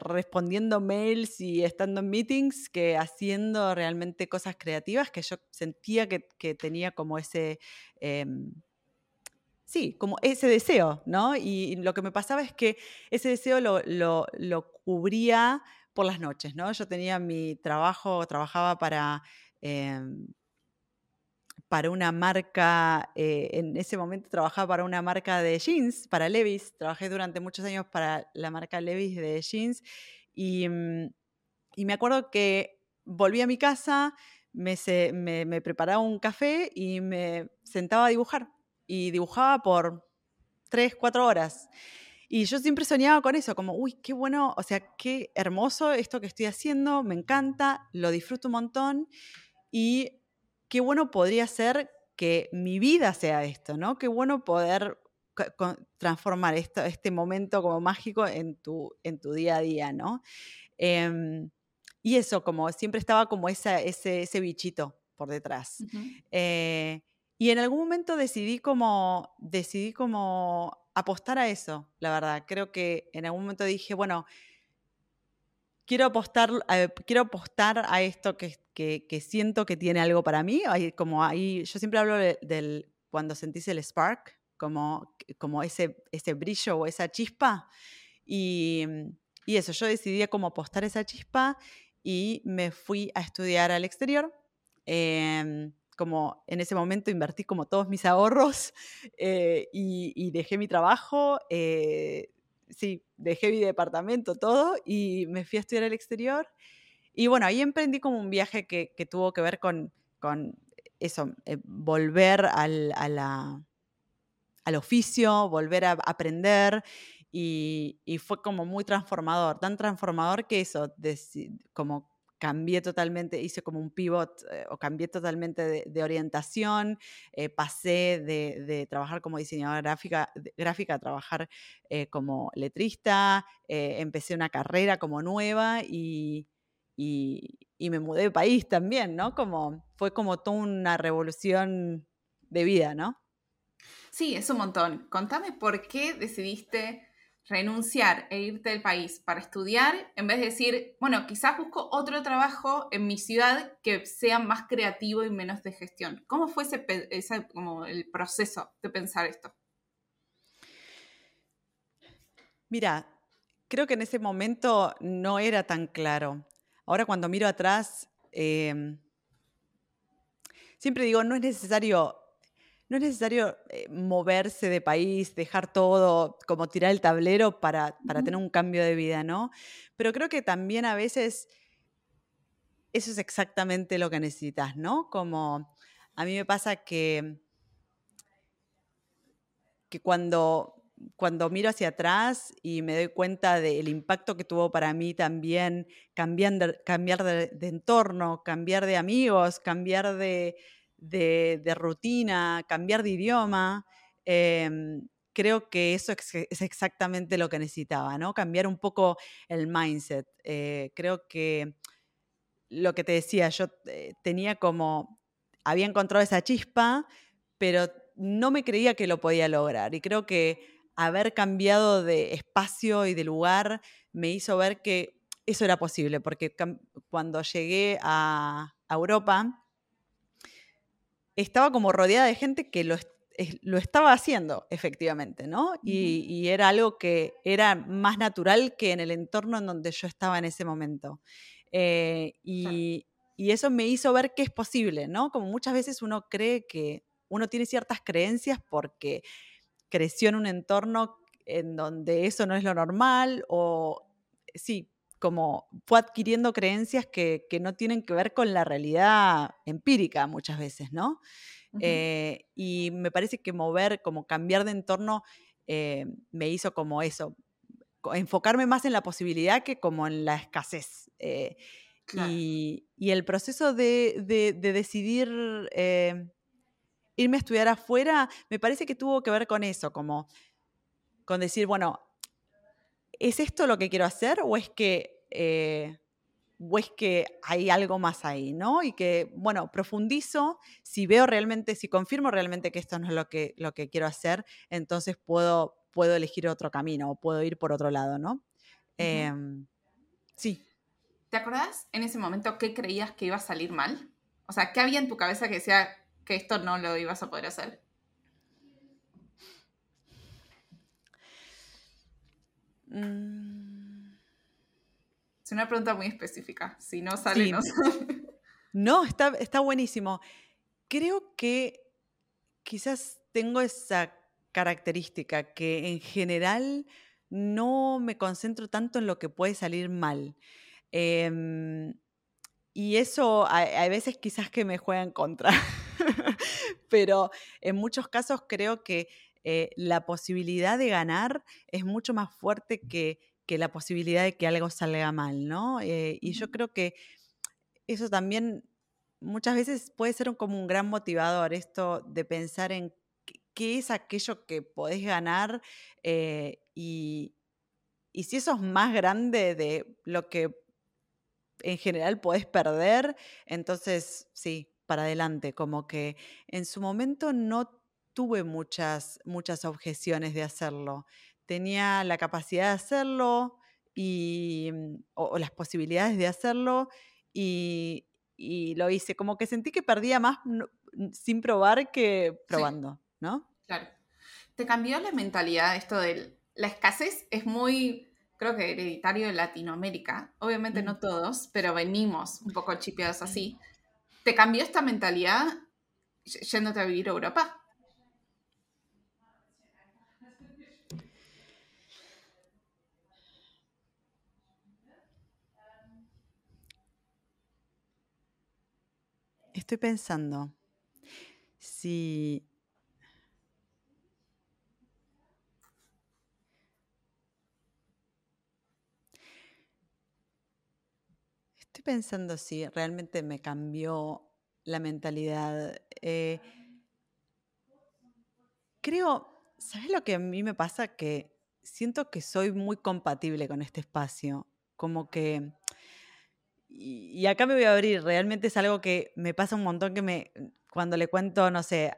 respondiendo mails y estando en meetings que haciendo realmente cosas creativas que yo sentía que, tenía como ese... Em, sí, como ese deseo, ¿no? Y, lo que me pasaba es que ese deseo lo, cubría por las noches, ¿no? Yo tenía mi trabajo, trabajaba para em, para una marca, eh, en ese momento trabajaba para una marca de jeans, para Levis, trabajé durante muchos años para la marca Levis de jeans y, mm, y me acuerdo que volví a mi casa, me, me, preparaba un café y me sentaba a dibujar y dibujaba por tres, cuatro horas. Y yo siempre soñaba con eso, como, uy, qué bueno, o sea, qué hermoso esto que estoy haciendo, me encanta, lo disfruto un montón. Y qué bueno podría ser que mi vida sea esto, ¿no? Qué bueno poder transformar esto, este momento como mágico en tu, en tu día a día, ¿no? Em, y eso, como siempre estaba como ese, ese bichito por detrás. Eh, y en algún momento decidí como, decidí como apostar a eso, la verdad. Creo que en algún momento dije, bueno, quiero apostar, eh, quiero apostar a esto que, que, siento que tiene algo para mí. Hay, como ahí, yo siempre hablo del cuando sentís el spark, como, como ese, ese brillo o esa chispa. Y, y eso, yo decidí como apostar esa chispa y me fui a estudiar al exterior. Em, como en ese momento invertí como todos mis ahorros eh, y, dejé mi trabajo. Eh, sí, dejé mi departamento, todo, y me fui a estudiar al exterior. Y bueno, ahí emprendí como un viaje que, tuvo que ver con, con eso, eh, volver al, al oficio, volver a aprender. Y, y, fue como muy transformador, tan transformador que eso, como cambié totalmente, hice como un pivot eh, o cambié totalmente de, orientación, eh, pasé de, trabajar como diseñadora gráfica, a trabajar eh, como letrista, empecé una carrera como nueva y, y, me mudé de país también, ¿no? Como, fue como toda una revolución de vida, ¿no? Sí, es un montón. Contame por qué decidiste renunciar e irte del país para estudiar, en vez de decir, bueno, quizás busco otro trabajo en mi ciudad que sea más creativo y menos de gestión. ¿Cómo fue ese, como el proceso de pensar esto? Mira, creo que en ese momento no era tan claro. Ahora cuando miro atrás, em, siempre digo, no es necesario no es necesario eh, moverse de país, dejar todo, como tirar el tablero para, tener un cambio de vida, ¿no? Pero creo que también a veces eso es exactamente lo que necesitas, ¿no? Como a mí me pasa que, que cuando, cuando miro hacia atrás y me doy cuenta del impacto que tuvo para mí también cambiar, cambiar de entorno, cambiar de amigos, cambiar de, de, rutina, cambiar de idioma. Em, creo que eso es exactamente lo que necesitaba, ¿no? Cambiar un poco el mindset. Eh, creo que lo que te decía, yo eh, tenía como, había encontrado esa chispa, pero no me creía que lo podía lograr. Y creo que haber cambiado de espacio y de lugar me hizo ver que eso era posible, porque cuando llegué a Europa, estaba como rodeada de gente que lo, lo estaba haciendo efectivamente, ¿no? Y, era algo que era más natural que en el entorno en donde yo estaba en ese momento. Eh, y, eso me hizo ver que es posible, ¿no? Como muchas veces uno cree que uno tiene ciertas creencias porque creció en un entorno en donde eso no es lo normal o sí, como fue adquiriendo creencias que, no tienen que ver con la realidad empírica muchas veces, ¿no? Eh, y me parece que mover, como cambiar de entorno, eh, me hizo como eso, enfocarme más en la posibilidad que como en la escasez. Eh, y, el proceso de, decidir irme a estudiar afuera, me parece que tuvo que ver con eso, como con decir, bueno, ¿es esto lo que quiero hacer o es que, eh, que hay algo más ahí, ¿no? Y que, bueno, profundizo, si veo realmente, si confirmo realmente que esto no es lo que, lo que quiero hacer, entonces puedo, puedo elegir otro camino o puedo ir por otro lado, ¿no? Em, sí. ¿Te acordás en ese momento qué creías que iba a salir mal? O sea, ¿qué había en tu cabeza que decía que esto no lo ibas a poder hacer? Mm. Es una pregunta muy específica. Si no sale, no sale. No, está, está buenísimo. Creo que quizás tengo esa característica que en general no me concentro tanto en lo que puede salir mal. Em, y eso hay, veces quizás que me juega en contra. Pero en muchos casos creo que eh, la posibilidad de ganar es mucho más fuerte que, la posibilidad de que algo salga mal, ¿no? Eh, y yo creo que eso también muchas veces puede ser como un gran motivador, esto de pensar en qué es aquello que podés ganar eh, y, y si eso es más grande de lo que en general podés perder, entonces sí, para adelante, como que en su momento no tuve muchas, muchas objeciones de hacerlo. Tenía la capacidad de hacerlo y, mm, o, las posibilidades de hacerlo y, lo hice. Como que sentí que perdía más sin probar que probando, ¿no? Claro. ¿Te cambió la mentalidad esto de la escasez? Es muy, creo que hereditario de Latinoamérica. Obviamente no todos, pero venimos un poco chipeados así. ¿Te cambió esta mentalidad yéndote a vivir a Europa? Estoy pensando si Estoy pensando si realmente me cambió la mentalidad. Eh, creo, ¿sabes lo que a mí me pasa? Que siento que soy muy compatible con este espacio. Como que y, acá me voy a abrir, realmente es algo que me pasa un montón que me, cuando le cuento, no sé,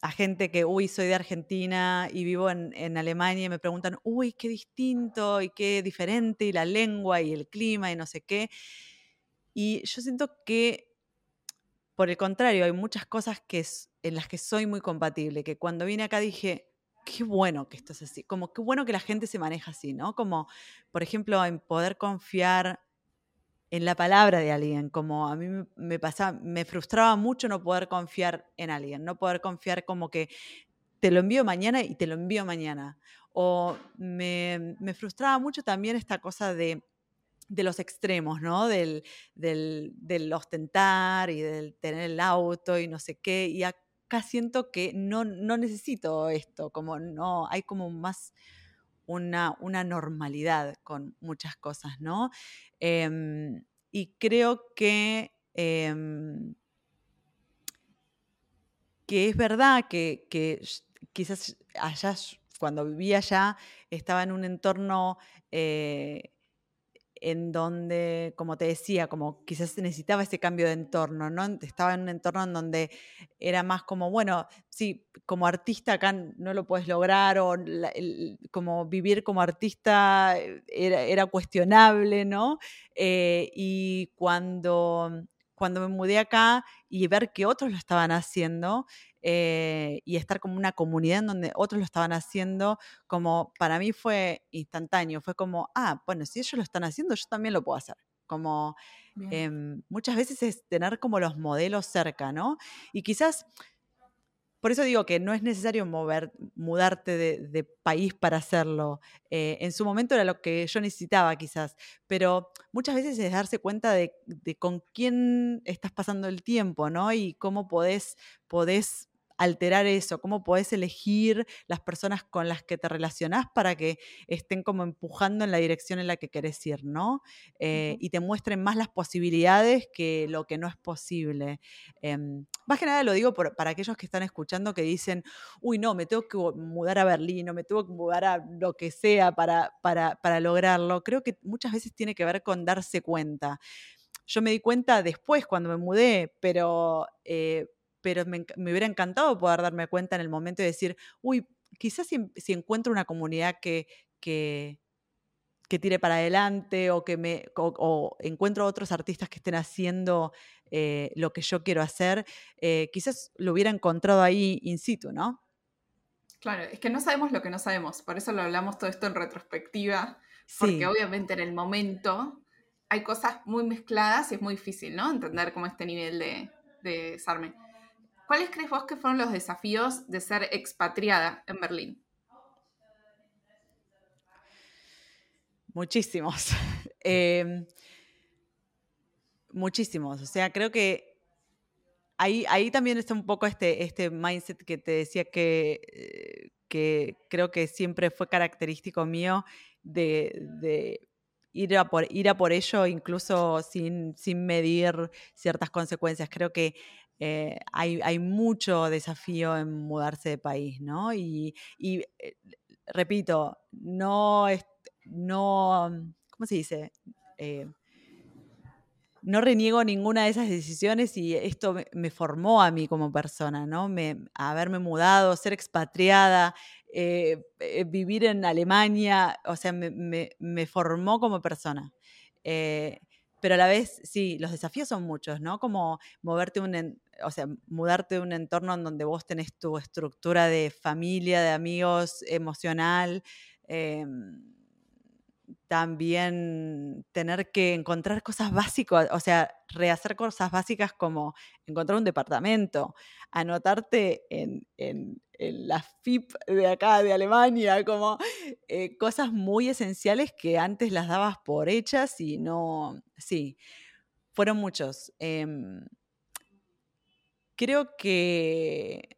a gente que, uy, soy de Argentina y vivo en, en, Alemania y me preguntan, uy, qué distinto y qué diferente y la lengua y el clima y no sé qué. Y yo siento que, por el contrario, hay muchas cosas que en las que soy muy compatible, que cuando vine acá dije, qué bueno que esto es así, como qué bueno que la gente se maneja así, ¿no? Como, por ejemplo, en poder confiar en la palabra de alguien, como a mí me pasaba, me frustraba mucho no poder confiar en alguien, no poder confiar como que te lo envío mañana y te lo envío mañana. O me, frustraba mucho también esta cosa de, los extremos, ¿no? Del, del, ostentar y del tener el auto y no sé qué. Y acá siento que no, no necesito esto, como no, hay como más una, una normalidad con muchas cosas, ¿no? Em, y creo que, em, que es verdad que, quizás allá, cuando vivía allá, estaba en un entorno eh, en donde, como te decía, como quizás necesitaba ese cambio de entorno, ¿no? Estaba en un entorno en donde era más como, bueno, sí, como artista acá no lo puedes lograr, o como vivir como artista eh, era, cuestionable, ¿no? Eh, y cuando, cuando me mudé acá y ver que otros lo estaban haciendo, eh, y estar como una comunidad en donde otros lo estaban haciendo, como para mí fue instantáneo, fue como, ah, bueno, si ellos lo están haciendo, yo también lo puedo hacer. Como em, muchas veces es tener como los modelos cerca, ¿no? Y quizás por eso digo que no es necesario mover, mudarte de, país para hacerlo. Eh, en su momento era lo que yo necesitaba quizás, pero muchas veces es darse cuenta de, con quién estás pasando el tiempo, ¿no? Y cómo podés, podés alterar eso, cómo podés elegir las personas con las que te relacionás para que estén como empujando en la dirección en la que querés ir, ¿no? Eh, y te muestren más las posibilidades que lo que no es posible. Em, más que nada lo digo para aquellos que están escuchando que dicen, uy, no, me tengo que mudar a Berlín o me tengo que mudar a lo que sea para, para, para lograrlo. Creo que muchas veces tiene que ver con darse cuenta. Yo me di cuenta después cuando me mudé, pero eh, pero me, hubiera encantado poder darme cuenta en el momento de decir, uy, quizás si, encuentro una comunidad que, que, tire para adelante o que me o, encuentro otros artistas que estén haciendo eh, lo que yo quiero hacer, eh, quizás lo hubiera encontrado ahí in situ, ¿no? Claro, es que no sabemos lo que no sabemos, por eso lo hablamos todo esto en retrospectiva, porque obviamente en el momento hay cosas muy mezcladas y es muy difícil, ¿no? Entender cómo este nivel de, de desarme. ¿Cuáles crees vos que fueron los desafíos de ser expatriada en Berlín? Muchísimos. Em, muchísimos. O sea, creo que ahí, ahí también está un poco este, este mindset que te decía que, eh, que creo que siempre fue característico mío de, ir, a por, ir a por ello incluso sin, sin medir ciertas consecuencias. Creo que eh, hay, mucho desafío en mudarse de país, ¿no? Y, eh, repito, no, no, ¿cómo se dice? Eh, no reniego ninguna de esas decisiones y esto me, formó a mí como persona, ¿no? Me, haberme mudado, ser expatriada, vivir en Alemania, o sea, me, formó como persona pero a la vez, sí, los desafíos son muchos, ¿no? Como moverte un, o sea, mudarte de un entorno en donde vos tenés tu estructura de familia, de amigos, emocional. Em, también tener que encontrar cosas básicas, o sea, rehacer cosas básicas como encontrar un departamento, anotarte en, en, la FIP de acá, de Alemania, como eh, cosas muy esenciales que antes las dabas por hechas y no, sí, fueron muchos. Em, creo que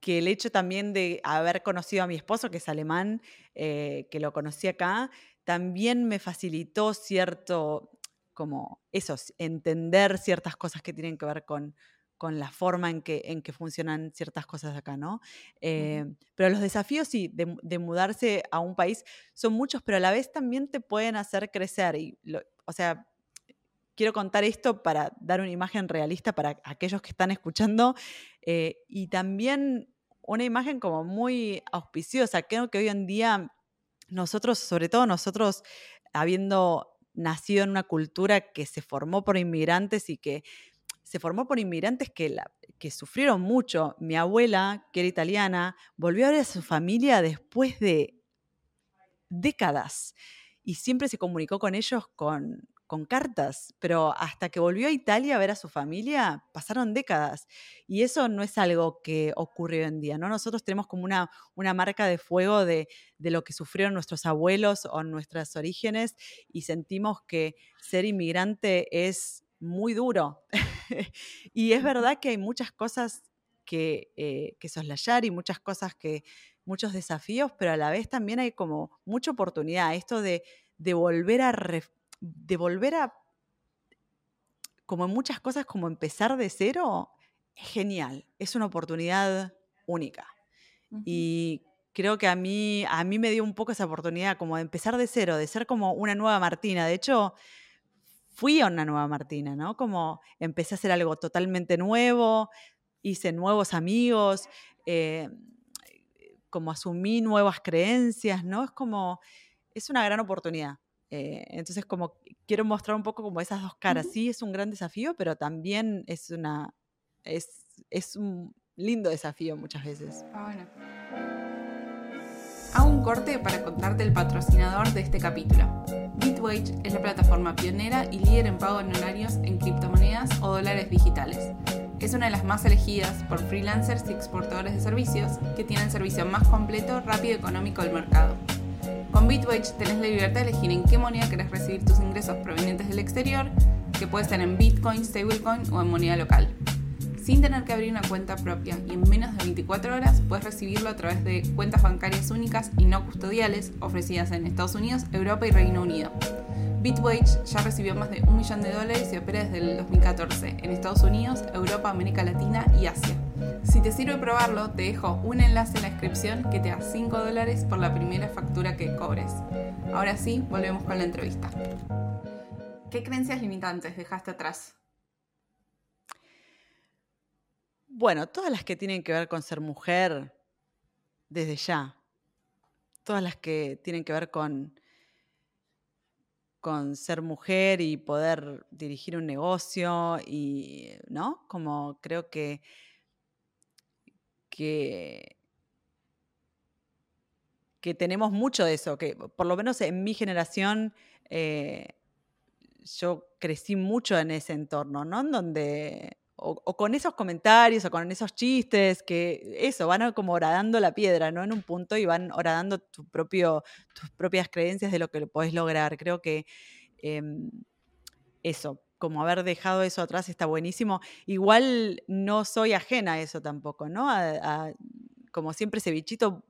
que el hecho también de haber conocido a mi esposo, que es alemán, eh, que lo conocí acá, también me facilitó cierto, como eso, entender ciertas cosas que tienen que ver con, con la forma en que, en que funcionan ciertas cosas acá, ¿no? Eh, pero los desafíos, sí, de, mudarse a un país son muchos, pero a la vez también te pueden hacer crecer. Y o sea, quiero contar esto para dar una imagen realista para aquellos que están escuchando eh, y también una imagen como muy auspiciosa. Creo que hoy en día nosotros, sobre todo nosotros, habiendo nacido en una cultura que se formó por inmigrantes y que se formó por inmigrantes que, que sufrieron mucho. Mi abuela, que era italiana, volvió a ver a su familia después de décadas y siempre se comunicó con ellos con, con cartas, pero hasta que volvió a Italia a ver a su familia, pasaron décadas. Y eso no es algo que ocurre hoy en día, ¿no? Nosotros tenemos como una, una marca de fuego de, de, lo que sufrieron nuestros abuelos o nuestros orígenes y sentimos que ser inmigrante es muy duro. y es verdad que hay muchas cosas que, eh, que soslayar y muchas cosas que, muchos desafíos, pero a la vez también hay como mucha oportunidad. Esto de, de volver a, de volver a, como en muchas cosas, como empezar de cero, es genial. Es una oportunidad única. Y creo que a mí, a mí me dio un poco esa oportunidad como de empezar de cero, de ser como una nueva Martina. De hecho, fui a una nueva Martina, ¿no? Como empecé a hacer algo totalmente nuevo, hice nuevos amigos, eh, como asumí nuevas creencias, ¿no? Es como, es una gran oportunidad. Eh, entonces, como quiero mostrar un poco como esas dos caras. Sí, es un gran desafío, pero también es una, es, es un lindo desafío muchas veces. Ah, bueno. Hago un corte para contarte el patrocinador de este capítulo. Bitwage es la plataforma pionera y líder en pago en horarios en criptomonedas o dólares digitales. Es una de las más elegidas por freelancers y exportadores de servicios que tienen el servicio más completo, rápido y económico del mercado. Con Bitwage tenés la libertad de elegir en qué moneda querés recibir tus ingresos provenientes del exterior, que puede ser en Bitcoin, stablecoin o en moneda local sin tener que abrir una cuenta propia y en menos de 24 horas puedes recibirlo a través de cuentas bancarias únicas y no custodiales ofrecidas en Estados Unidos, Europa y Reino Unido. Bitwage ya recibió más de un millón de dólares y opera desde el 2014 en Estados Unidos, Europa, América Latina y Asia. Si te sirve probarlo, te dejo un enlace en la descripción que te da 5 dólares por la primera factura que cobres. Ahora sí, volvemos con la entrevista. ¿Qué creencias limitantes dejaste atrás? Bueno, todas las que tienen que ver con ser mujer, desde ya. Todas las que tienen que ver con, con ser mujer y poder dirigir un negocio y, ¿no? Como creo que, que, que tenemos mucho de eso, que por lo menos en mi generación eh, yo crecí mucho en ese entorno, ¿no? En donde o, con esos comentarios o con esos chistes que eso, van como horadando la piedra, ¿no? En un punto y van horadando tu propio, tus propias creencias de lo que podés lograr. Creo que em, eso, como haber dejado eso atrás está buenísimo. Igual no soy ajena a eso tampoco, ¿no? como siempre ese bichito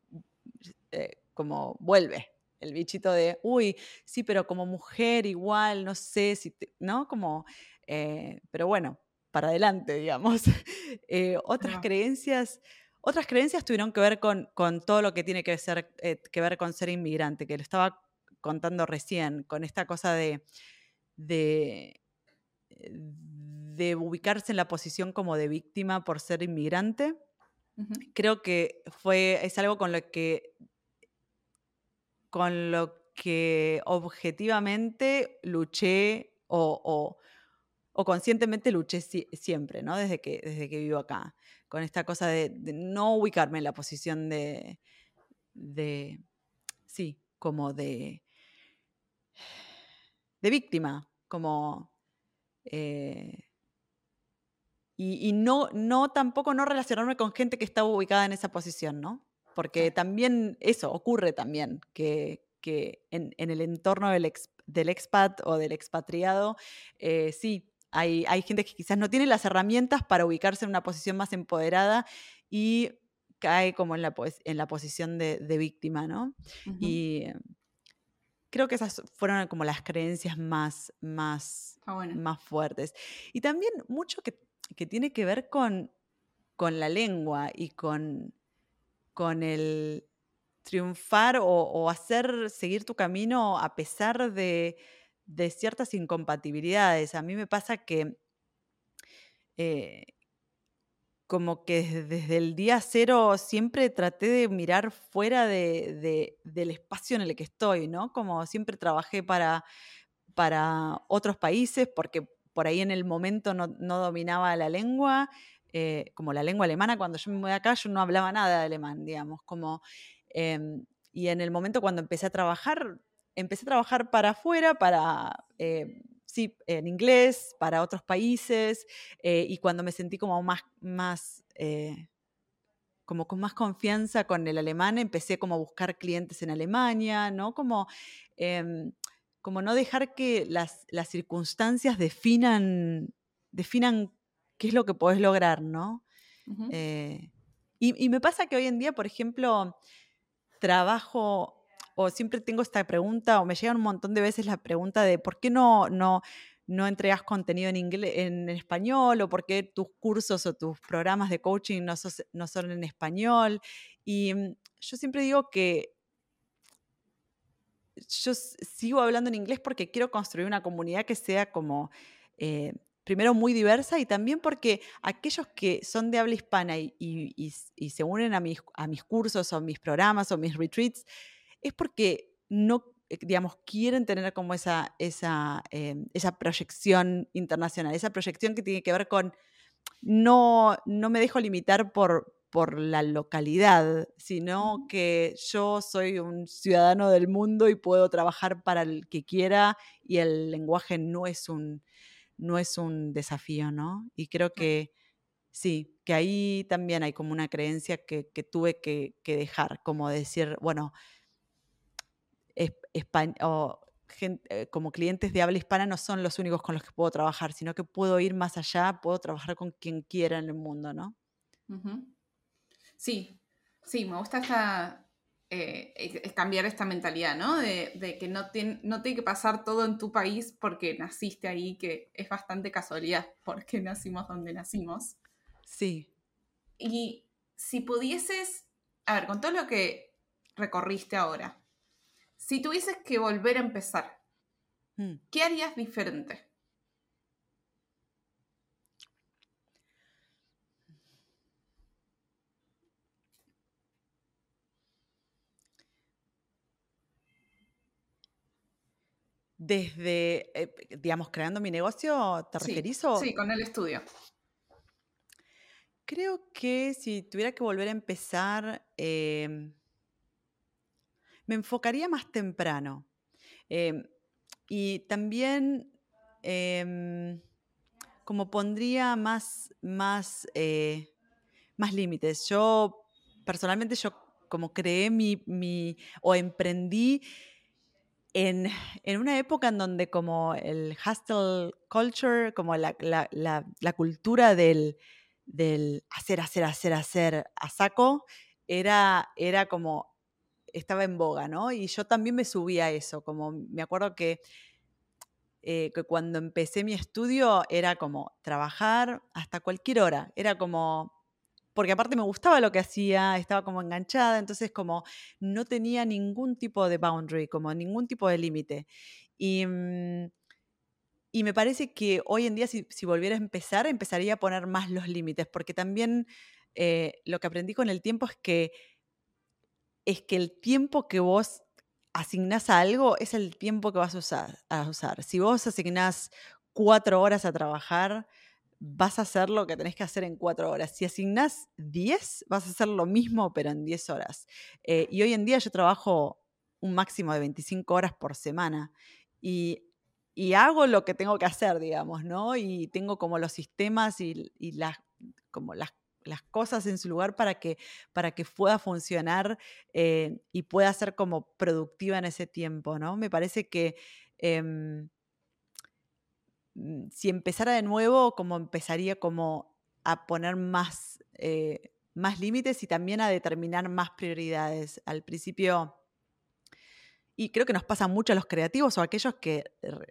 eh, como vuelve. El bichito de, uy, sí, pero como mujer igual, no sé si, ¿no? Como, eh, pero bueno, para adelante, digamos. Eh, otras creencias... Otras creencias tuvieron que ver con, con todo lo que tiene que, ser, que ver con ser inmigrante, que lo estaba contando recién, con esta cosa de, de, de ubicarse en la posición como de víctima por ser inmigrante. Creo que fue, es algo con lo que, con lo que objetivamente luché o o conscientemente luché siempre, ¿no? Desde que, desde que vivo acá, con esta cosa de, no ubicarme en la posición de, de, sí, como de, de víctima, como... Eh, y, no, no tampoco no relacionarme con gente que está ubicada en esa posición, ¿no? Porque también eso ocurre también, que, que en, el entorno del, del expat o del expatriado, eh, sí, hay, gente que quizás no tiene las herramientas para ubicarse en una posición más empoderada y cae como en la, en la posición de, víctima, ¿no? Y creo que esas fueron como las creencias más, más, más fuertes. Y también mucho que, tiene que ver con, con la lengua y con, con el triunfar o, hacer seguir tu camino a pesar de, de ciertas incompatibilidades. A mí me pasa que eh, como que desde el día cero siempre traté de mirar fuera de, del espacio en el que estoy, ¿no? Como siempre trabajé para, para otros países porque por ahí en el momento no, dominaba la lengua, eh, como la lengua alemana, cuando yo me mudé acá yo no hablaba nada de alemán, digamos, como... Em, y en el momento cuando empecé a trabajar, empecé a trabajar para afuera, para eh, sí, en inglés, para otros países, eh, y cuando me sentí como más, más eh, como con más confianza con el alemán, empecé como a buscar clientes en Alemania, ¿no? Como, em, como no dejar que las, las circunstancias definan, definan qué es lo que podés lograr, ¿no? Eh, y, y, me pasa que hoy en día, por ejemplo, trabajo o siempre tengo esta pregunta, o me llegan un montón de veces la pregunta de por qué no, no, no entregas contenido en, en español, o por qué tus cursos o tus programas de coaching no, no son en español. Y mm, yo siempre digo que yo sigo hablando en inglés porque quiero construir una comunidad que sea como, eh, primero, muy diversa y también porque aquellos que son de habla hispana y, y se unen a mis, a mis cursos o mis programas o mis retreats, es porque no, eh, digamos, quieren tener como esa, esa, em, esa proyección internacional, esa proyección que tiene que ver con no, no me dejo limitar por, por la localidad, sino que yo soy un ciudadano del mundo y puedo trabajar para el que quiera y el lenguaje no es un, no es un desafío, ¿no? Y creo que sí, que ahí también hay como una creencia que, tuve que, que, dejar, como decir, bueno, o eh, como clientes de habla hispana no son los únicos con los que puedo trabajar, sino que puedo ir más allá, puedo trabajar con quien quiera en el mundo, ¿no? Sí, sí, me gusta esta, eh, cambiar esta mentalidad, ¿no? De, que no, tiene, no tiene que pasar todo en tu país porque naciste ahí, que es bastante casualidad porque nacimos donde nacimos. Sí. Y si pudieses, a ver, con todo lo que recorriste ahora, si tuvieses que volver a empezar, mm. ¿qué harías diferente? Desde, eh, digamos, creando mi negocio, ¿te referís? O? Sí, con el estudio. Creo que si tuviera que volver a empezar, em, me enfocaría más temprano. Em, y también em, como pondría más, más, eh, más límites. Yo personalmente yo como creé mi, mi o emprendí en, una época en donde como el hustle culture, como la, cultura del, del, hacer, hacer, hacer, hacer a saco, era, era como estaba en boga, ¿no? Y yo también me subí a eso, como me acuerdo que, eh, que cuando empecé mi estudio era como trabajar hasta cualquier hora, era como, porque aparte me gustaba lo que hacía, estaba como enganchada, entonces como no tenía ningún tipo de boundary, como ningún tipo de límite. Y, mm, y me parece que hoy en día si, volviera a empezar, empezaría a poner más los límites, porque también eh, lo que aprendí con el tiempo es que es que el tiempo que vos asignás a algo es el tiempo que vas a usar. Si vos asignás cuatro horas a trabajar, vas a hacer lo que tenés que hacer en cuatro horas. Si asignás diez, vas a hacer lo mismo, pero en diez horas. Eh, y hoy en día yo trabajo un máximo de 25 horas por semana. Y, hago lo que tengo que hacer, digamos, ¿no? Y tengo como los sistemas y, y las, como las las cosas en su lugar para que, para que pueda funcionar eh, y pueda ser como productiva en ese tiempo, ¿no? Me parece que em, mm, si empezara de nuevo, como empezaría como a poner más, eh, más límites y también a determinar más prioridades. Al principio, y creo que nos pasa mucho a los creativos o a aquellos que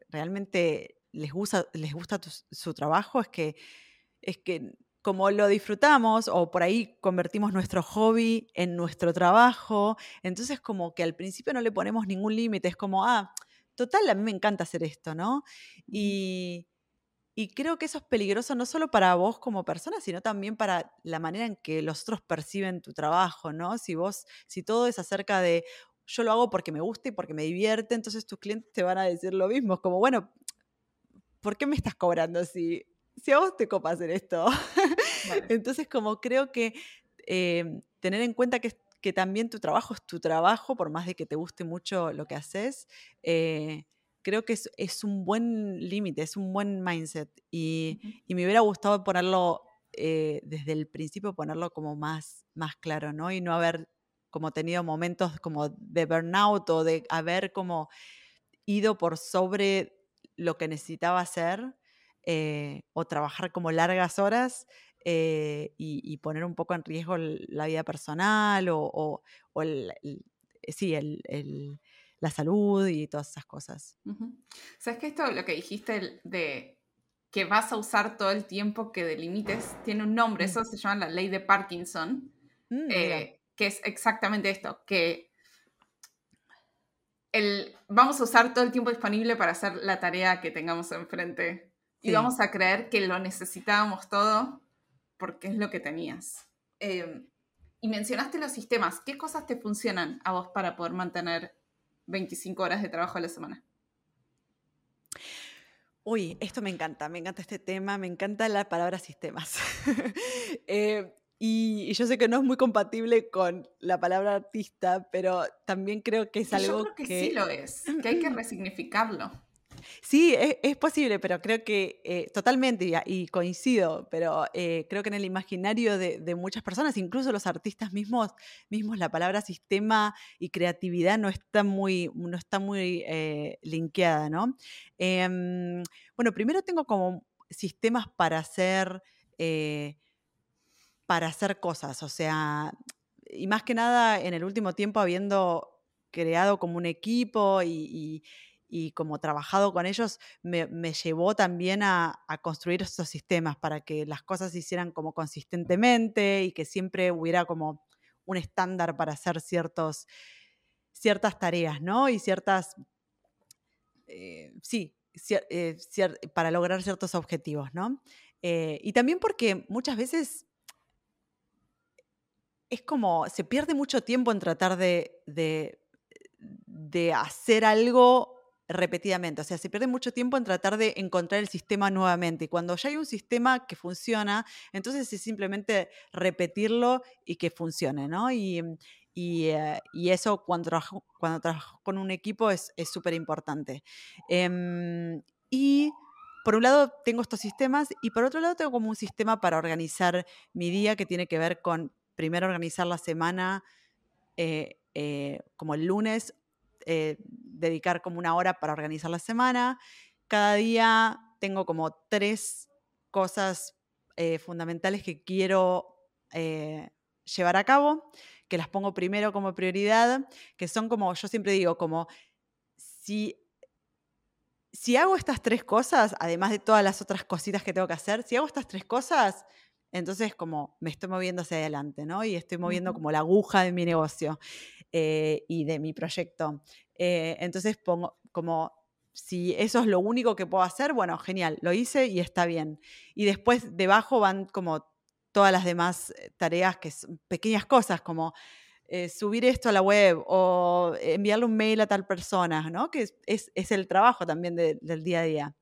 realmente les gusta, les gusta su trabajo, es que, es que como lo disfrutamos o por ahí convertimos nuestro hobby en nuestro trabajo, entonces como que al principio no le ponemos ningún límite, es como, ah, total, a mí me encanta hacer esto, ¿no? Y, y creo que eso es peligroso no solo para vos como persona, sino también para la manera en que los otros perciben tu trabajo, ¿no? Si vos, si todo es acerca de yo lo hago porque me gusta y porque me divierte, entonces tus clientes te van a decir lo mismo. Como, bueno, ¿por qué me estás cobrando si, si a vos te copa hacer esto? entonces, como creo que eh, tener en cuenta que, que, también tu trabajo es tu trabajo, por más de que te guste mucho lo que haces, eh, creo que es, es un buen límite, es un buen mindset. Y, y, me hubiera gustado ponerlo eh, desde el principio, ponerlo como más, más claro, ¿no? Y no haber como tenido momentos como de burnout o de haber como ido por sobre lo que necesitaba hacer eh, o trabajar como largas horas eh, y, poner un poco en riesgo la vida personal o, el, sí, la salud y todas esas cosas. ¿Sabes que esto, lo que dijiste de que vas a usar todo el tiempo que delimites, tiene un nombre, mm. eso se llama la ley de Parkinson, mm, eh, que es exactamente esto, que el, vamos a usar todo el tiempo disponible para hacer la tarea que tengamos enfrente y vamos a creer que lo necesitábamos todo porque es lo que tenías. Em, y mencionaste los sistemas. ¿Qué cosas te funcionan a vos para poder mantener 25 horas de trabajo a la semana? Uy, esto me encanta, me encanta este tema, me encanta la palabra sistemas. eh, y, yo sé que no es muy compatible con la palabra artista, pero también creo que es algo yo creo que, sí lo es, que hay que resignificarlo. Sí, es, posible, pero creo que eh, totalmente, y, coincido, pero eh, creo que en el imaginario de, muchas personas, incluso los artistas mismos, la palabra sistema y creatividad no está muy, no está muy eh, linkeada, ¿no? Em, bueno, primero tengo como sistemas para hacer para hacer cosas. O sea, y más que nada en el último tiempo habiendo creado como un equipo y, como trabajado con ellos, me, llevó también a, construir estos sistemas para que las cosas se hicieran como consistentemente y que siempre hubiera como un estándar para hacer ciertos, ciertas tareas, ¿no? Y ciertas, eh, sí, eh, para lograr ciertos objetivos, ¿no? Eh, y también porque muchas veces es como, se pierde mucho tiempo en tratar de, de, hacer algo repetidamente. O sea, se pierde mucho tiempo en tratar de encontrar el sistema nuevamente. Y cuando ya hay un sistema que funciona, entonces es simplemente repetirlo y que funcione, ¿no? Y, eh, eso cuando trabajo, cuando con un equipo es súper importante. Em, y por un lado tengo estos sistemas y por otro lado tengo como un sistema para organizar mi día que tiene que ver con primero organizar la semana, eh, eh, como el lunes, eh, dedicar como una hora para organizar la semana. Cada día tengo como tres cosas fundamentales que quiero llevar a cabo, que las pongo primero como prioridad, que son como, yo siempre digo, como si si hago estas tres cosas, además de todas las otras cositas que tengo que hacer, si hago estas tres cosas, entonces, como me estoy moviendo hacia adelante, ¿no? Y estoy moviendo como la aguja de mi negocio eh, y de mi proyecto. Eh, entonces, pongo como, si eso es lo único que puedo hacer, bueno, genial, lo hice y está bien. Y después debajo van como todas las demás eh, tareas, que son pequeñas cosas, como subir esto a la web o enviarle un mail a tal persona, ¿no? Que es, es, el trabajo también del día a día.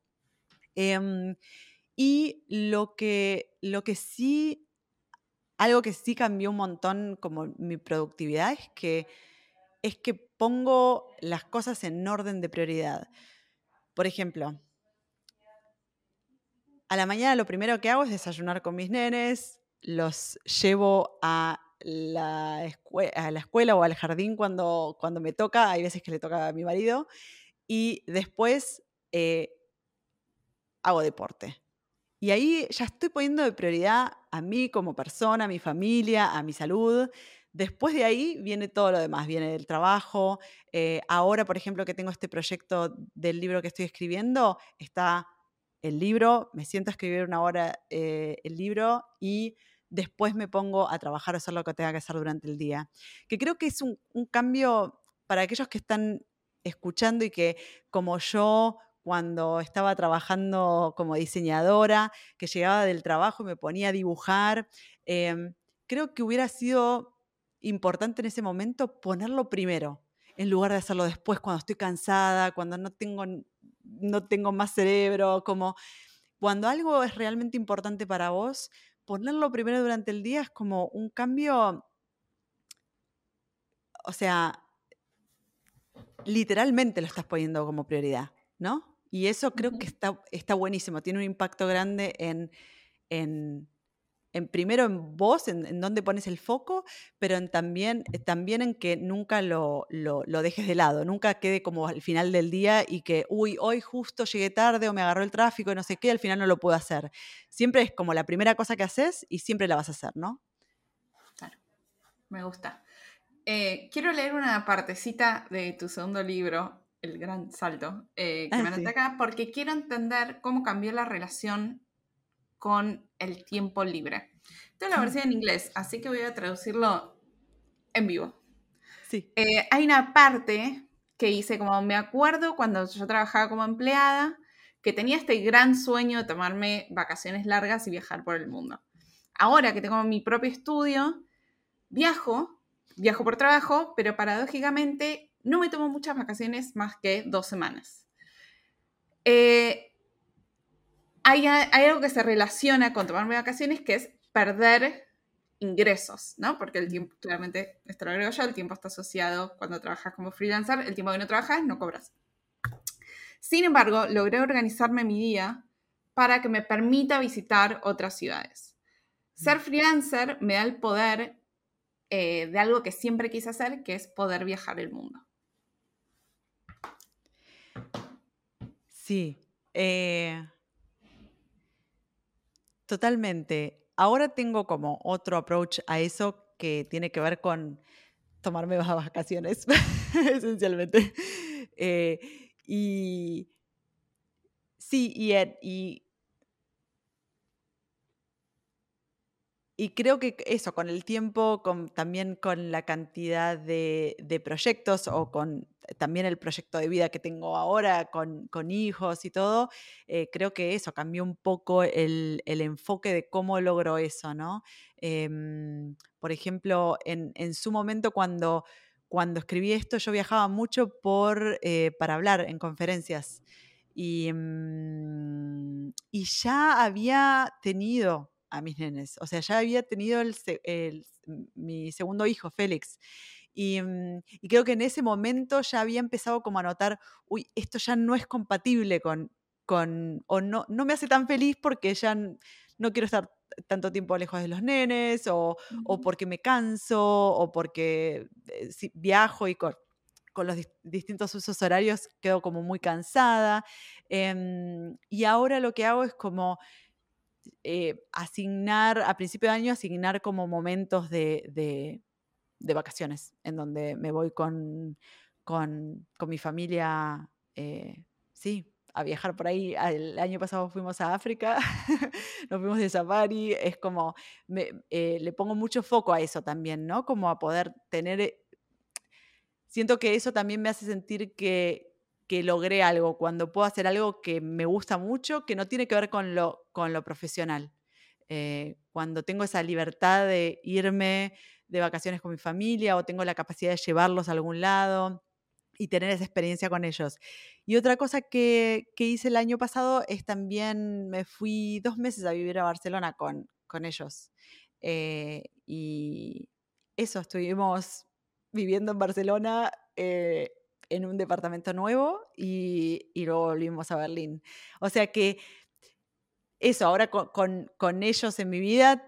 Y lo que, lo que sí, algo que sí cambió un montón como mi productividad es que, es que pongo las cosas en orden de prioridad. Por ejemplo, a la mañana lo primero que hago es desayunar con mis nenes, los llevo a la, a la escuela o al jardín cuando, cuando me toca, hay veces que le toca a mi marido, y después eh, hago deporte. Y ahí ya estoy poniendo de prioridad a mí como persona, a mi familia, a mi salud. Después de ahí viene todo lo demás, viene el trabajo. Eh, ahora, por ejemplo, que tengo este proyecto del libro que estoy escribiendo, está el libro, me siento a escribir una hora eh, el libro y después me pongo a trabajar o hacer lo que tenga que hacer durante el día. Que creo que es un, cambio para aquellos que están escuchando y que como yo cuando estaba trabajando como diseñadora, que llegaba del trabajo y me ponía a dibujar, em, creo que hubiera sido importante en ese momento ponerlo primero, en lugar de hacerlo después cuando estoy cansada, cuando no tengo, no tengo más cerebro, como cuando algo es realmente importante para vos, ponerlo primero durante el día es como un cambio, o sea, literalmente lo estás poniendo como prioridad, ¿no? Y eso creo que está, está buenísimo, tiene un impacto grande en, en, primero en vos, en, en, dónde pones el foco, pero en también, eh, también en que nunca lo, lo, dejes de lado, nunca quede como al final del día y que, uy, hoy justo llegué tarde o me agarró el tráfico y no sé qué, al final no lo puedo hacer. Siempre es como la primera cosa que haces y siempre la vas a hacer, ¿no? Claro, me gusta. Eh, quiero leer una partecita de tu segundo libro, el gran salto eh, que ah, me anoté acá, porque quiero entender cómo cambió la relación con el tiempo libre. Tengo la versión en inglés, así que voy a traducirlo en vivo. Sí. Eh, hay una parte que hice como me acuerdo cuando yo trabajaba como empleada, que tenía este gran sueño de tomarme vacaciones largas y viajar por el mundo. Ahora que tengo mi propio estudio, viajo, viajo por trabajo, pero paradójicamente no me tomo muchas vacaciones más que dos semanas. Eh, hay, algo que se relaciona con tomarme vacaciones que es perder ingresos, ¿no? Porque el tiempo, claramente, esto lo agrego yo, el tiempo está asociado cuando trabajas como freelancer, el tiempo que no trabajas no cobras. Sin embargo, logré organizarme mi día para que me permita visitar otras ciudades. Ser freelancer me da el poder eh, de algo que siempre quise hacer, que es poder viajar el mundo. Sí, eh, totalmente. Ahora tengo como otro approach a eso que tiene que ver con tomarme vacaciones, esencialmente. Eh, y sí, y, y Y creo que eso, con el tiempo, con, también con la cantidad de, proyectos o con también el proyecto de vida que tengo ahora con, hijos y todo, eh, creo que eso cambió un poco el, enfoque de cómo logro eso, ¿no? Em, por ejemplo, en, su momento cuando, cuando escribí esto, yo viajaba mucho por, eh, para hablar en conferencias. Y, mm, y ya había tenido a mis nenes. O sea, ya había tenido el, mi segundo hijo, Félix. Mm, y, creo que en ese momento ya había empezado como a notar, uy, esto ya no es compatible con, con o no, no me hace tan feliz porque ya no quiero estar tanto tiempo lejos de los nenes, o, porque me canso, o porque eh, viajo y con, con los distintos usos horarios quedo como muy cansada. Em, y ahora lo que hago es como eh, asignar, a principio de año, asignar como momentos de, vacaciones, en donde me voy con, con, mi familia, eh, sí, a viajar por ahí. El año pasado fuimos a África, nos fuimos de safari, es como, eh, le pongo mucho foco a eso también, ¿no? Como a poder tener... Siento que eso también me hace sentir que, que logré algo, cuando puedo hacer algo que me gusta mucho, que no tiene que ver con lo, con lo profesional. Eh, cuando tengo esa libertad de irme de vacaciones con mi familia o tengo la capacidad de llevarlos a algún lado y tener esa experiencia con ellos. Y otra cosa que, hice el año pasado es también me fui dos meses a vivir a Barcelona con, con ellos. Eh, y eso, estuvimos viviendo en Barcelona eh, en un departamento nuevo y, luego volvimos a Berlín. O sea que eso, ahora con, ellos en mi vida,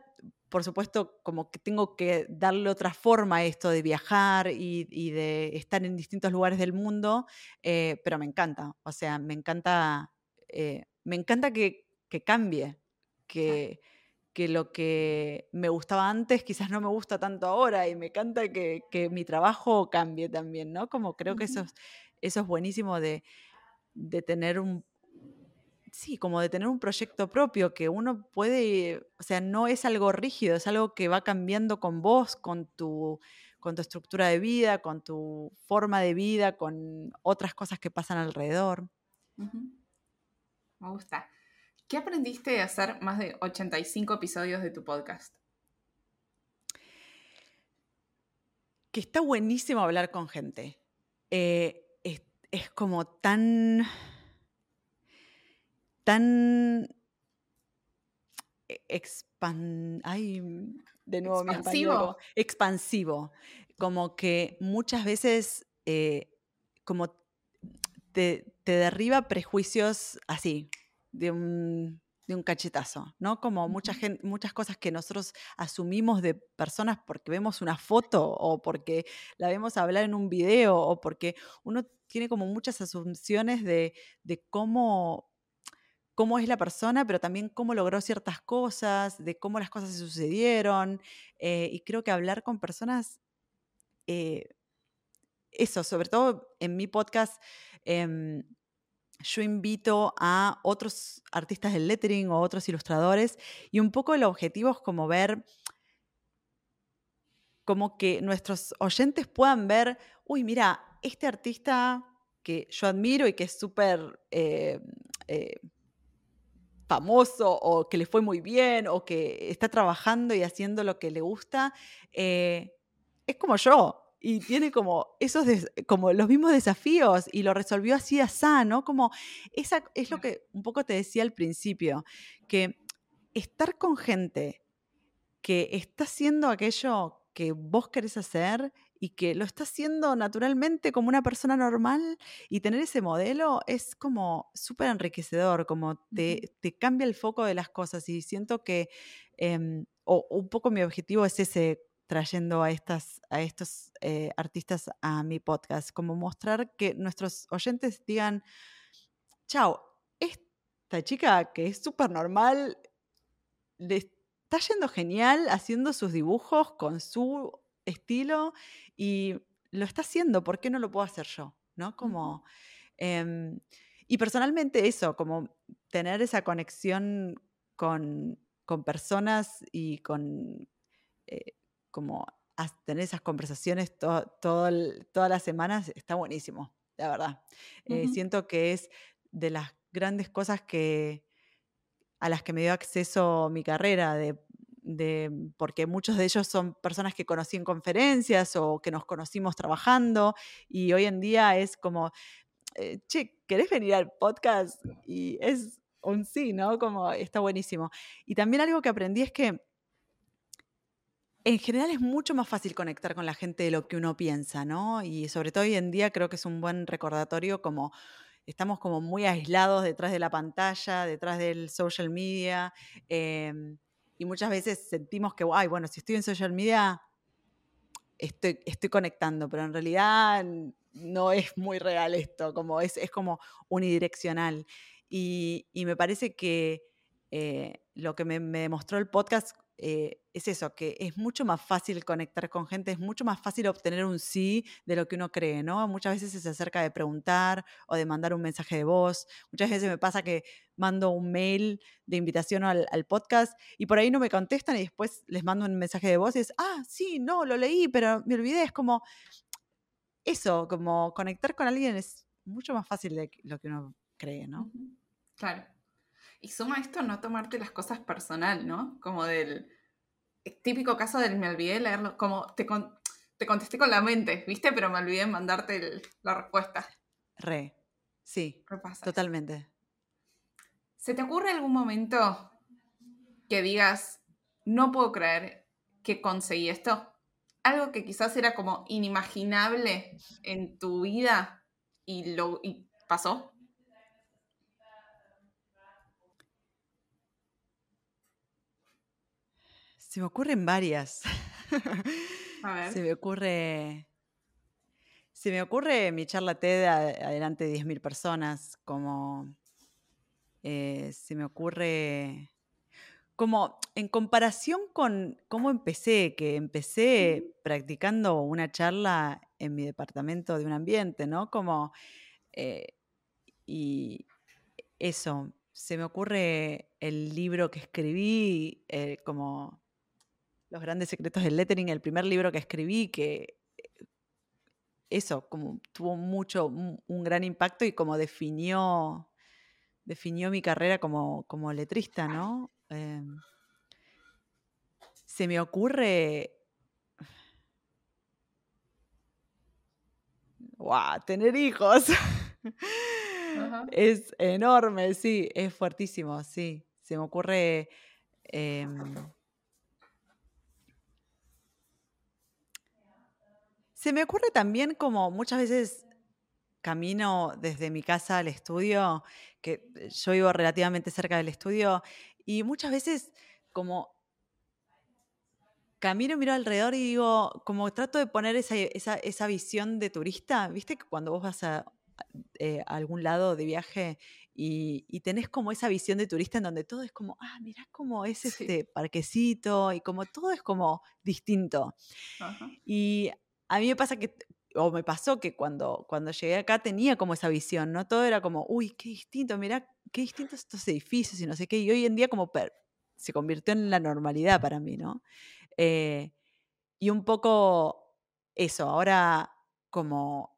por supuesto, como que tengo que darle otra forma a esto de viajar y, de estar en distintos lugares del mundo, eh, pero me encanta, o sea, me encanta, eh, me encanta que, cambie, que, que, lo que me gustaba antes quizás no me gusta tanto ahora y me encanta que, mi trabajo cambie también, ¿no? Como creo que eso es, eso es buenísimo de, de tener un, sí, como de tener un proyecto propio que uno puede, o sea, no es algo rígido, es algo que va cambiando con vos, con tu, con tu estructura de vida, con tu forma de vida, con otras cosas que pasan alrededor. Me gusta. ¿Qué aprendiste de hacer más de 85 episodios de tu podcast? Que está buenísimo hablar con gente. Eh, es, como tan. tan. Expan ay, de nuevo expansivo. expansivo. Como que muchas veces. Eh, como te, te derriba prejuicios así, de un, cachetazo, ¿no? Como mucha gente, muchas cosas que nosotros asumimos de personas porque vemos una foto o porque la vemos hablar en un video o porque uno tiene como muchas asunciones de, cómo, cómo es la persona, pero también cómo logró ciertas cosas, de cómo las cosas se sucedieron. Eh, y creo que hablar con personas, eh, eso, sobre todo en mi podcast, em, yo invito a otros artistas del lettering o otros ilustradores y un poco el objetivo es como ver, como que nuestros oyentes puedan ver, uy, mira, este artista que yo admiro y que es súper eh, eh, famoso o que le fue muy bien o que está trabajando y haciendo lo que le gusta, eh, es como yo, y tiene como esos como los mismos desafíos y lo resolvió así a sano, como esa es lo que un poco te decía al principio, que estar con gente que está haciendo aquello que vos querés hacer y que lo está haciendo naturalmente como una persona normal y tener ese modelo es como súper enriquecedor, como te, te, cambia el foco de las cosas y siento que, em, o un poco mi objetivo es ese trayendo a, estas, a estos eh, artistas a mi podcast, como mostrar que nuestros oyentes digan, chao, esta chica que es súper normal, le está yendo genial haciendo sus dibujos con su estilo y lo está haciendo, ¿por qué no lo puedo hacer yo? ¿No? Como, em, y personalmente eso, como tener esa conexión con, con personas y con... Eh, como tener esas conversaciones todas las semanas está buenísimo, la verdad. Eh, siento que es de las grandes cosas que a las que me dio acceso mi carrera, de, porque muchos de ellos son personas que conocí en conferencias o que nos conocimos trabajando y hoy en día es como, eh, che, ¿querés venir al podcast? Y es un sí, ¿no? Como está buenísimo. Y también algo que aprendí es que en general es mucho más fácil conectar con la gente de lo que uno piensa, ¿no? Y sobre todo hoy en día creo que es un buen recordatorio como estamos como muy aislados detrás de la pantalla, detrás del social media, em, y muchas veces sentimos que, ay, bueno, si estoy en social media, estoy, estoy conectando, pero en realidad no es muy real esto, como es, es como unidireccional. Y, me parece que eh, lo que me demostró el podcast eh, es eso, que es mucho más fácil conectar con gente, es mucho más fácil obtener un sí de lo que uno cree, ¿no? Muchas veces se acerca de preguntar o de mandar un mensaje de voz. Muchas veces me pasa que mando un mail de invitación al, podcast y por ahí no me contestan y después les mando un mensaje de voz y es, ah, sí, no, lo leí, pero me olvidé. Es como eso, como conectar con alguien es mucho más fácil de lo que uno cree, ¿no? Claro. Y suma esto no tomarte las cosas personal, ¿no? Como del típico caso del me olvidé leerlo, como te, te contesté con la mente, ¿viste? Pero me olvidé mandarte la respuesta. Re, sí, totalmente. ¿Se te ocurre algún momento que digas, no puedo creer que conseguí esto? Algo que quizás era como inimaginable en tu vida y lo y pasó. Se me ocurren varias. A ver. Se me ocurre. Se me ocurre mi charla TED adelante de 10.000 personas, como. Eh, se me ocurre. Como en comparación con cómo empecé, que empecé practicando una charla en mi departamento de un ambiente, ¿no? Como. Eh, y eso, se me ocurre el libro que escribí, eh, como Los grandes secretos del lettering, el primer libro que escribí, que eh, eso, como tuvo mucho, un, gran impacto y como definió, definió mi carrera como, como letrista, ¿no? Em, se me ocurre ¡Wow! Tener hijos. Es enorme, sí, es fuertísimo, sí. Se me ocurre. Em, se me ocurre también como muchas veces camino desde mi casa al estudio, que yo vivo relativamente cerca del estudio, y muchas veces como camino, miro alrededor y digo, como trato de poner esa, visión de turista, viste que cuando vos vas a, eh, algún lado de viaje y, tenés como esa visión de turista en donde todo es como, ah, mirá cómo es este parquecito y como todo es como distinto. Y a mí me pasa que, o me pasó que cuando, cuando llegué acá tenía como esa visión, ¿no? Todo era como, uy, qué distinto, mirá qué distintos estos edificios y no sé qué. Y hoy en día como se convirtió en la normalidad para mí, ¿no? Eh, y un poco eso, ahora como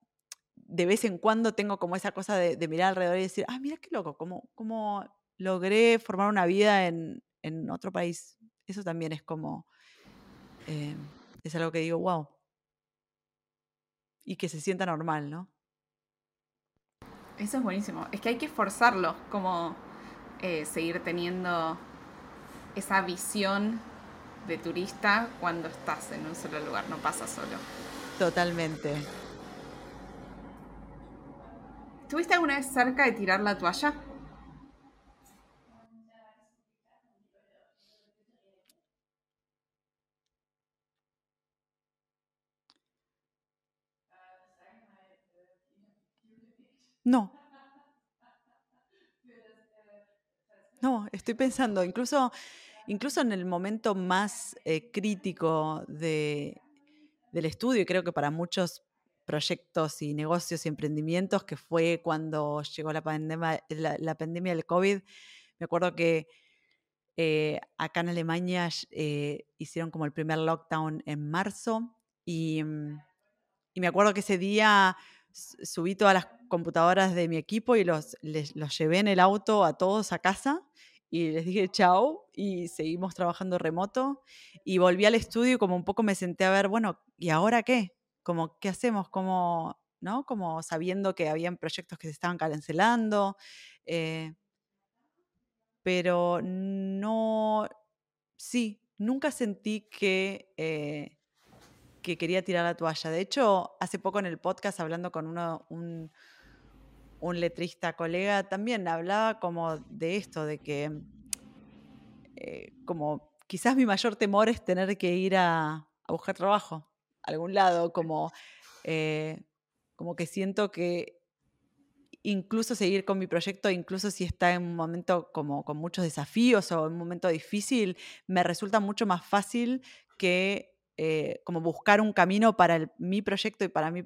de vez en cuando tengo como esa cosa de, mirar alrededor y decir, ah, mira qué loco, cómo, cómo logré formar una vida en, otro país. Eso también es como, eh, es algo que digo, wow. Y que se sienta normal, ¿no? Eso es buenísimo. Es que hay que forzarlo, como eh, seguir teniendo esa visión de turista cuando estás en un solo lugar, no pasa solo. Totalmente. ¿Estuviste alguna vez cerca de tirar la toalla? No. No, estoy pensando, incluso incluso en el momento más eh, crítico del estudio, y creo que para muchos proyectos y negocios y emprendimientos, que fue cuando llegó la pandemia, la, pandemia del COVID, me acuerdo que eh, acá en Alemania eh, hicieron como el primer lockdown en marzo y, y, me acuerdo que ese día subí todas las computadoras de mi equipo y los, los llevé en el auto a todos a casa y les dije chao y seguimos trabajando remoto y volví al estudio y como un poco me senté a ver, bueno, ¿y ahora qué? Como, ¿qué hacemos? Como, ¿no? Como sabiendo que habían proyectos que se estaban cancelando, eh, pero no, sí, nunca sentí que, eh, que quería tirar la toalla. De hecho, hace poco en el podcast hablando con uno, un, un letrista colega también hablaba como de esto, de que eh, como quizás mi mayor temor es tener que ir a, buscar trabajo a algún lado, como, eh, como que siento que incluso seguir con mi proyecto, incluso si está en un momento como con muchos desafíos o en un momento difícil, me resulta mucho más fácil que eh, como buscar un camino para mi proyecto y para mi,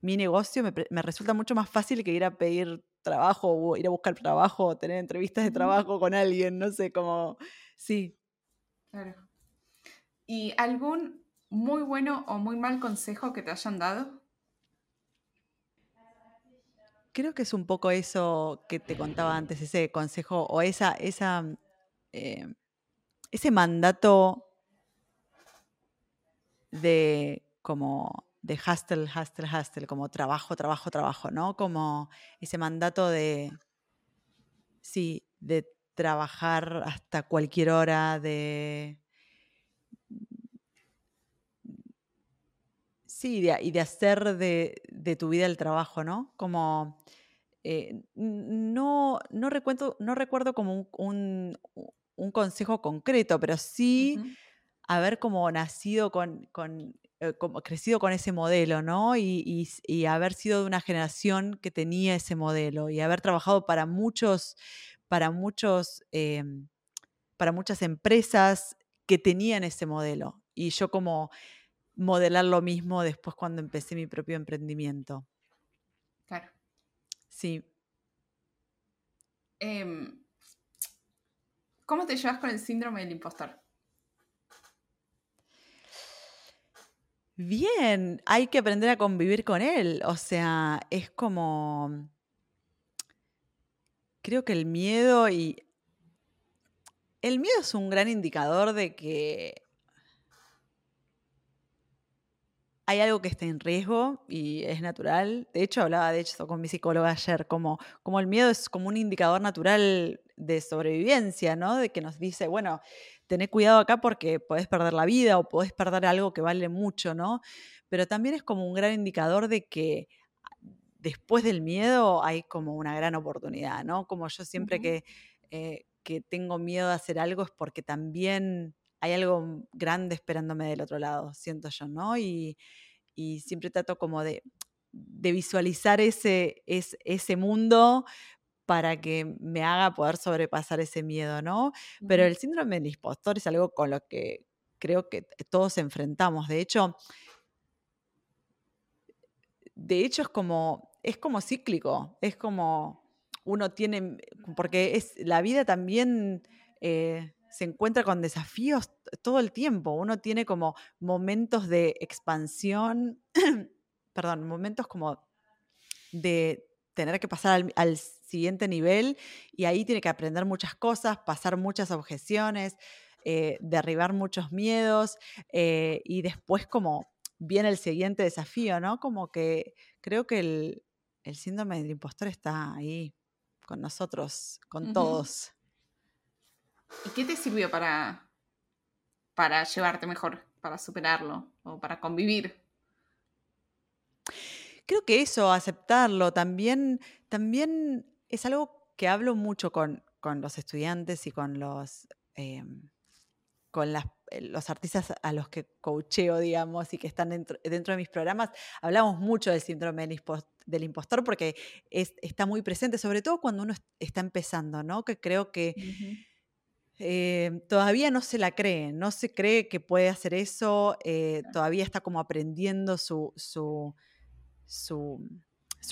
mi negocio me, resulta mucho más fácil que ir a pedir trabajo o ir a buscar trabajo o tener entrevistas de trabajo con alguien, no sé, como, sí. Claro. ¿Y algún muy bueno o muy mal consejo que te hayan dado? Creo que es un poco eso que te contaba antes, ese consejo o esa, esa, eh, ese mandato de como de hustle, hustle, hustle, como trabajo, trabajo, trabajo, ¿no? Como ese mandato de, sí, de trabajar hasta cualquier hora, de... Sí, y de hacer de, tu vida el trabajo, ¿no? Como... Eh, no, no, recuerdo, no recuerdo como un, consejo concreto, pero sí haber como nacido con, eh, como crecido con ese modelo, ¿no? Y, haber sido de una generación que tenía ese modelo y haber trabajado para muchos, para muchos, em, para muchas empresas que tenían ese modelo. Y yo como modelar lo mismo después cuando empecé mi propio emprendimiento. Claro. Sí. Em, ¿Cómo te llevas con el síndrome del impostor? Bien, hay que aprender a convivir con él. O sea, es como... Creo que el miedo y... El miedo es un gran indicador de que hay algo que está en riesgo y es natural. De hecho, hablaba de hecho con mi psicóloga ayer, como, como el miedo es como un indicador natural de sobrevivencia, ¿no? De que nos dice, bueno, tené cuidado acá porque podés perder la vida o podés perder algo que vale mucho, ¿no? Pero también es como un gran indicador de que después del miedo hay como una gran oportunidad, ¿no? Como yo siempre que, eh, que tengo miedo de hacer algo es porque también hay algo grande esperándome del otro lado, siento yo, ¿no? Y, siempre trato como de, visualizar ese, ese mundo para que me haga poder sobrepasar ese miedo, ¿no? Pero el síndrome del impostor es algo con lo que creo que todos enfrentamos. De hecho, de hecho es como, es como cíclico, es como uno tiene, porque es, la vida también eh, se encuentra con desafíos todo el tiempo. Uno tiene como momentos de expansión, perdón, momentos como de tener que pasar al, siguiente nivel y ahí tiene que aprender muchas cosas, pasar muchas objeciones, eh, derribar muchos miedos eh, y después como viene el siguiente desafío, ¿no? Como que creo que el, síndrome del impostor está ahí con nosotros, con todos. ¿Y qué te sirvió para, para llevarte mejor, para superarlo o para convivir? Creo que eso, aceptarlo, también, también es algo que hablo mucho con, los estudiantes y con los, em, con eh, los artistas a los que coacheo, digamos, y que están dentro, de mis programas. Hablamos mucho del síndrome del, impostor porque está muy presente, sobre todo cuando uno está empezando, ¿no? Que creo que... Eh, todavía no se la cree, no se cree que puede hacer eso, eh, todavía está como aprendiendo su, su,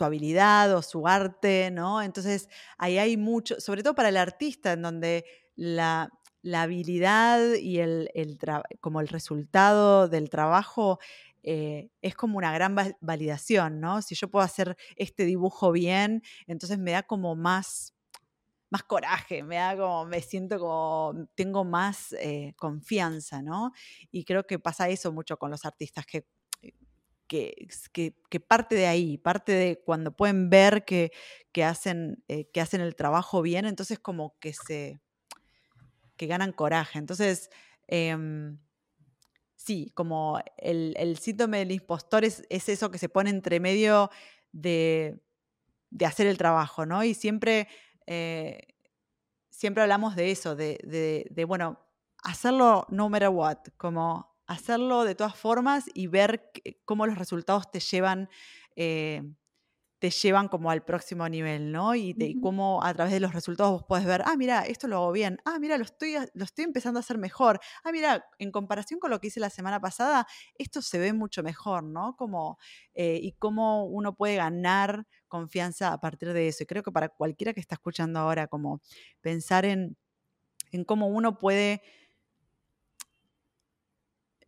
habilidad o su arte, ¿no? Entonces ahí hay mucho, sobre todo para el artista, en donde la, habilidad y el, como el resultado del trabajo eh, es como una gran validación, ¿no? Si yo puedo hacer este dibujo bien, entonces me da como más más coraje, me da como, me siento como, tengo más eh, confianza, ¿no? Y creo que pasa eso mucho con los artistas, que, que, parte de ahí, parte de cuando pueden ver que, hacen, eh, que hacen el trabajo bien, entonces como que se, que ganan coraje. Entonces, em, sí, como el, síntoma del impostor es, eso que se pone entre medio de, de hacer el trabajo, ¿no? Y siempre eh, siempre hablamos de eso, de, bueno, hacerlo no matter what, como hacerlo de todas formas y ver cómo los resultados te llevan, eh, te llevan como al próximo nivel, ¿no? Y, cómo a través de los resultados vos podés ver, ah, mira, esto lo hago bien, ah, mira, lo estoy, lo estoy empezando a hacer mejor, ah, mira, en comparación con lo que hice la semana pasada, esto se ve mucho mejor, ¿no? Como, eh, y cómo uno puede ganar confianza a partir de eso. Y creo que para cualquiera que está escuchando ahora, como pensar en, en cómo uno puede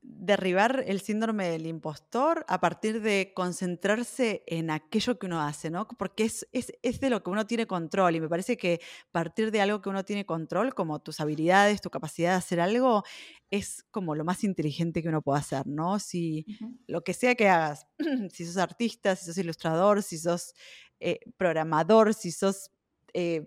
derribar el síndrome del impostor a partir de concentrarse en aquello que uno hace, ¿no? Porque es, es, de lo que uno tiene control y me parece que partir de algo que uno tiene control, como tus habilidades, tu capacidad de hacer algo, es como lo más inteligente que uno puede hacer, ¿no? Si lo que sea que hagas, si sos artista, si sos ilustrador, si sos eh, programador, si sos... Eh,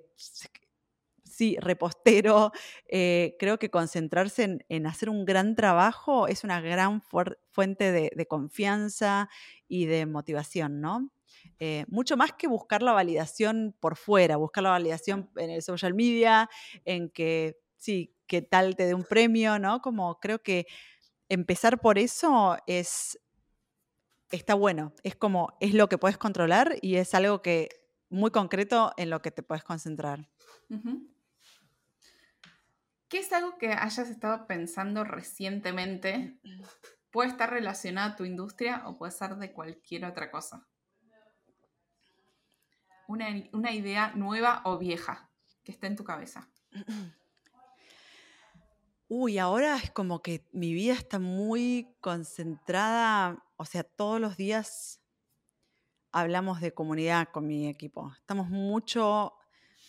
sí, repostero. Eh, creo que concentrarse en, hacer un gran trabajo es una gran fuente de, confianza y de motivación, ¿no? Eh, mucho más que buscar la validación por fuera, buscar la validación en el social media, en que, sí, que tal te dé un premio, ¿no? Como creo que empezar por eso es, está bueno, es como, es lo que puedes controlar y es algo que muy concreto en lo que te puedes concentrar. ¿Qué es algo que hayas estado pensando recientemente? Puede estar relacionado a tu industria o puede ser de cualquier otra cosa. Una, idea nueva o vieja que esté en tu cabeza. Uy, ahora es como que mi vida está muy concentrada, o sea, todos los días hablamos de comunidad con mi equipo. Estamos mucho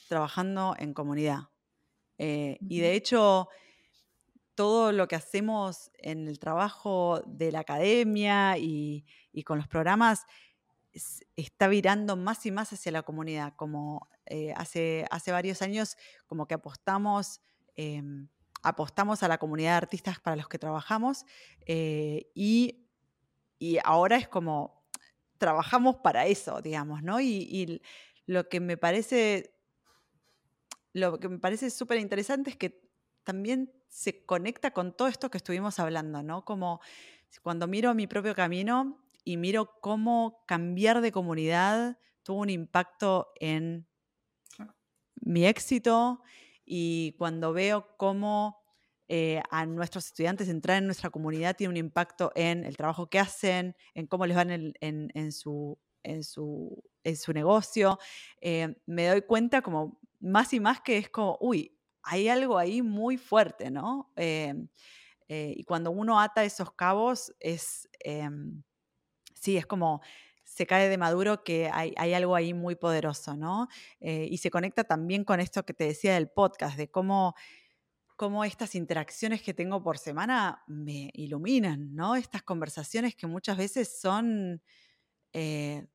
trabajando en comunidad. Eh, y de hecho, todo lo que hacemos en el trabajo de la academia y, con los programas está virando más y más hacia la comunidad. Como eh, hace, hace varios años, como que apostamos em, apostamos a la comunidad de artistas para los que trabajamos eh, y, ahora es como trabajamos para eso, digamos, ¿no? Y, lo que me parece lo que me parece súper interesante es que también se conecta con todo esto que estuvimos hablando, ¿no? Como cuando miro mi propio camino y miro cómo cambiar de comunidad tuvo un impacto en mi éxito, y cuando veo cómo eh, a nuestros estudiantes entrar en nuestra comunidad tiene un impacto en el trabajo que hacen, en cómo les van en, su, en, su, en su negocio, eh, me doy cuenta como más y más que es como, uy, hay algo ahí muy fuerte, ¿no? Eh, y cuando uno ata esos cabos es, em, sí, es como se cae de maduro que hay, algo ahí muy poderoso, ¿no? Eh, y se conecta también con esto que te decía del podcast, de cómo, cómo estas interacciones que tengo por semana me iluminan, ¿no? Estas conversaciones que muchas veces son... Eh,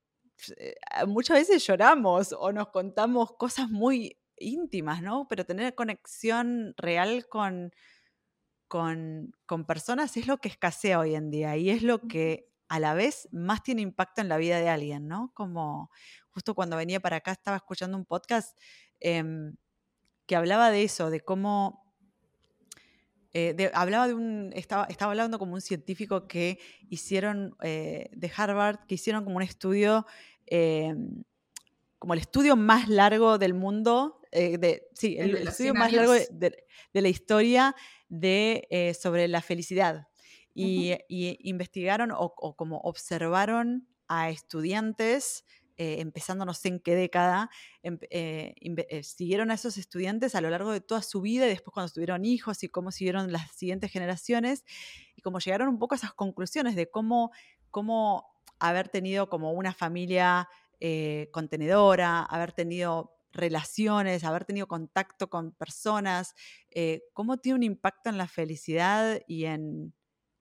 muchas veces lloramos o nos contamos cosas muy íntimas, ¿no? Pero tener conexión real con, con, con, personas es lo que escasea hoy en día y es lo que a la vez más tiene impacto en la vida de alguien, ¿no? Como justo cuando venía para acá estaba escuchando un podcast em, que hablaba de eso, de cómo... Eh, hablaba de un, estaba, estaba hablando como un científico que hicieron, eh, de Harvard, que hicieron como un estudio, em, como el estudio más largo del mundo, eh, de, sí, el, estudio más largo de, la historia de, sobre la felicidad. Y, investigaron o, como observaron a estudiantes, eh, empezando no sé en qué década, em, eh, eh, siguieron a esos estudiantes a lo largo de toda su vida y después cuando tuvieron hijos y cómo siguieron las siguientes generaciones y cómo llegaron un poco a esas conclusiones de cómo, cómo haber tenido como una familia contenedora, haber tenido relaciones, haber tenido contacto con personas, cómo tiene un impacto en la felicidad y en,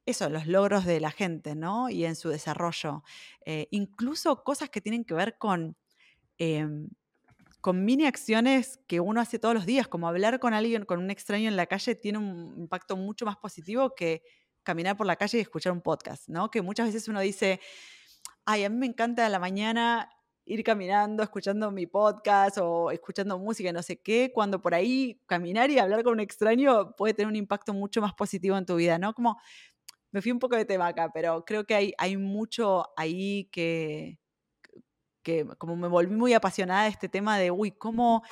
eso, los logros de la gente, ¿no? Y en su desarrollo. Eh, incluso cosas que tienen que ver con, em, con mini acciones que uno hace todos los días, como hablar con alguien, con un extraño en la calle, tiene un impacto mucho más positivo que caminar por la calle y escuchar un podcast, ¿no? Que muchas veces uno dice, ay, a mí me encanta a la mañana ir caminando, escuchando mi podcast o escuchando música, no sé qué, cuando por ahí caminar y hablar con un extraño puede tener un impacto mucho más positivo en tu vida, ¿no? Como me fui un poco de tema acá, pero creo que hay, hay mucho ahí que, que como me volví muy apasionada de este tema de, uy, cómo,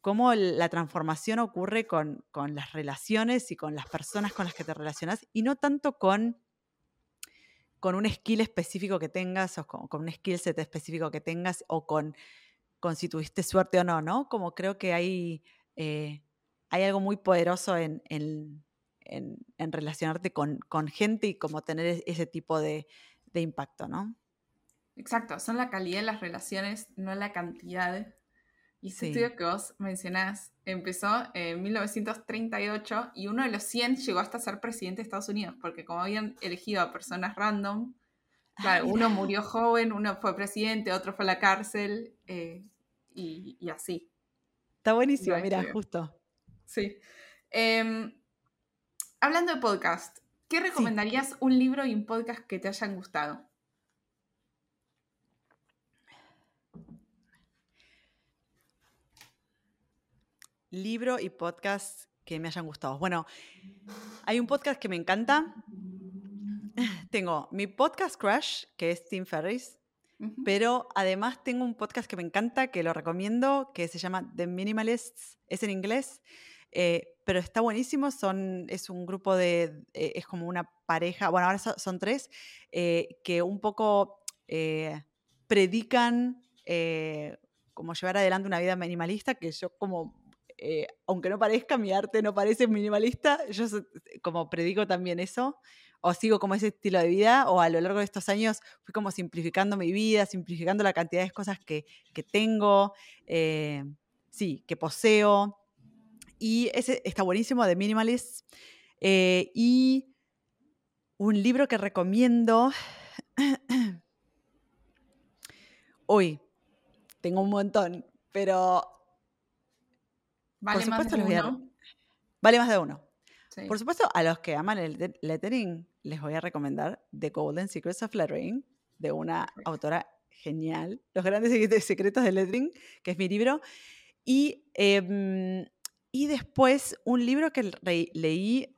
cómo la transformación ocurre con, con, las relaciones y con las personas con las que te relacionas y no tanto con, con un skill específico que tengas o con, un skill set específico que tengas o con, con si tuviste suerte o no, ¿no? Como creo que hay, eh, hay algo muy poderoso en, en, en, relacionarte con, gente y como tener e-, ese tipo de, impacto, ¿no? Exacto, son la calidad de las relaciones, no la cantidad. Y ese estudio que vos mencionás empezó en 1938 y uno de los 100 llegó hasta ser presidente de Estados Unidos, porque como habían elegido a personas random, claro, uno murió joven, uno fue presidente, otro fue a la cárcel eh, y, así. Está buenísimo, mira, justo. Sí. Em, hablando de podcast, ¿qué recomendarías un libro y un podcast que te hayan gustado? Libro y podcast que me hayan gustado. Bueno, hay un podcast que me encanta. Tengo mi podcast Crush, que es Tim Ferris, pero además tengo un podcast que me encanta, que lo recomiendo, que se llama The Minimalists, es en inglés, eh, pero está buenísimo, son, es un grupo de, eh, es como una pareja, bueno, ahora son, tres, eh, que un poco eh, predican como llevar adelante una vida minimalista, que yo como eh, aunque no parezca, mi arte no parece minimalista. Yo como predico también eso, o sigo como ese estilo de vida, o a lo largo de estos años fui como simplificando mi vida, simplificando la cantidad de cosas que, tengo, eh, sí, que poseo. Y ese está buenísimo de Minimalist. Eh, y un libro que recomiendo. Uy, tengo un montón, pero. Vale más de uno. Vale más de uno. Por supuesto, a los que aman el lettering, les voy a recomendar The Golden Secrets of Lettering, de una autora genial, Los grandes secretos del lettering, que es mi libro. Y em, y después un libro que leí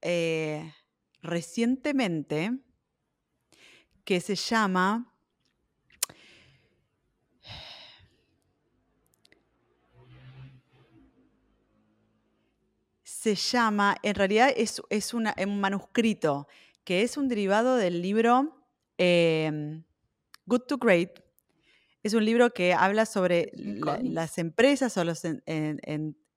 eh, recientemente que se llama se llama, en realidad es, un manuscrito que es un derivado del libro em, Good to Great. Es un libro que habla sobre las empresas o los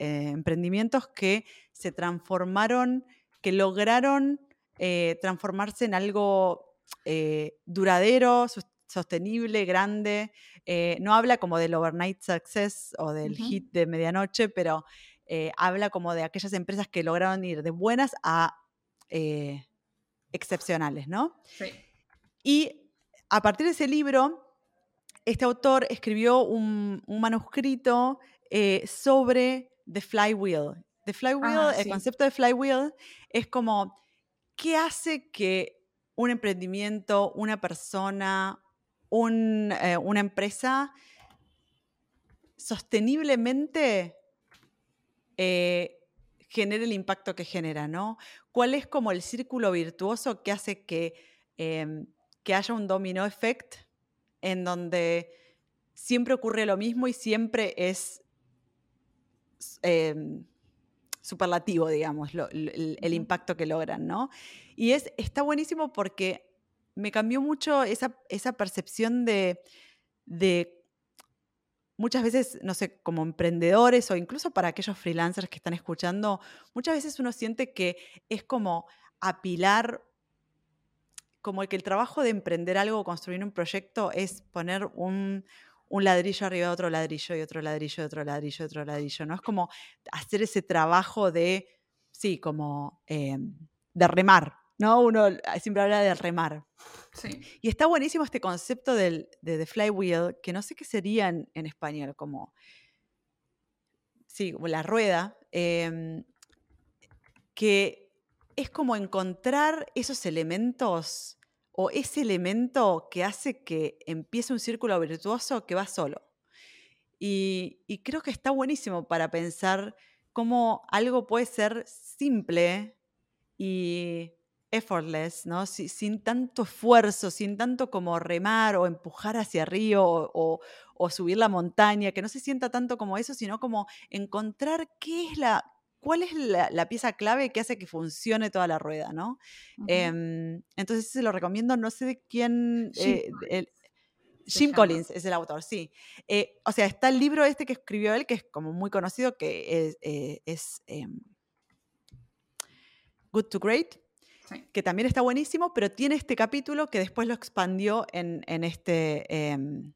eh, emprendimientos que se transformaron, que lograron eh, transformarse en algo eh, duradero, sostenible, grande. no habla como del overnight success o del hit de medianoche, pero habla como de aquellas empresas que lograron ir de buenas a excepcionales, ¿no? Sí. Y a partir de ese libro, este autor escribió un, un manuscrito sobre The Flywheel. The Flywheel, el concepto de Flywheel es como, ¿qué hace que un emprendimiento, una persona, eh, una empresa sosteniblemente eh, genere el impacto que genera, ¿no? ¿Cuál es como el círculo virtuoso que hace que, em, que haya un domino effect en donde siempre ocurre lo mismo y siempre es Em, superlativo, digamos, el, impacto que logran, ¿no? Y es, está buenísimo porque me cambió mucho esa, percepción de, muchas veces, no sé, como emprendedores o incluso para aquellos freelancers que están escuchando, muchas veces uno siente que es como apilar, como que el trabajo de emprender algo, construir un proyecto es poner un, un ladrillo arriba de otro ladrillo y otro ladrillo, y otro ladrillo, y otro ladrillo, ¿no? Es como hacer ese trabajo de, sí, como eh, de remar, ¿no? Uno siempre habla de remar. Sí. Y está buenísimo este concepto del, de The Flywheel, que no sé qué sería en, español, como, sí, la rueda, em, que es como encontrar esos elementos o ese elemento que hace que empiece un círculo virtuoso que va solo. Y, creo que está buenísimo para pensar cómo algo puede ser simple y effortless, ¿no? sin tanto esfuerzo, sin tanto como remar o empujar hacia arriba o, subir la montaña, que no se sienta tanto como eso, sino como encontrar qué es la, cuál es la, pieza clave que hace que funcione toda la rueda, ¿no? Em, entonces se lo recomiendo, no sé de quién... Jim, eh, Collins es el autor, sí. Eh, o sea, está el libro este que escribió él, que es como muy conocido, que es, eh, em, Good to Great, que también está buenísimo, pero tiene este capítulo que después lo expandió en, este em,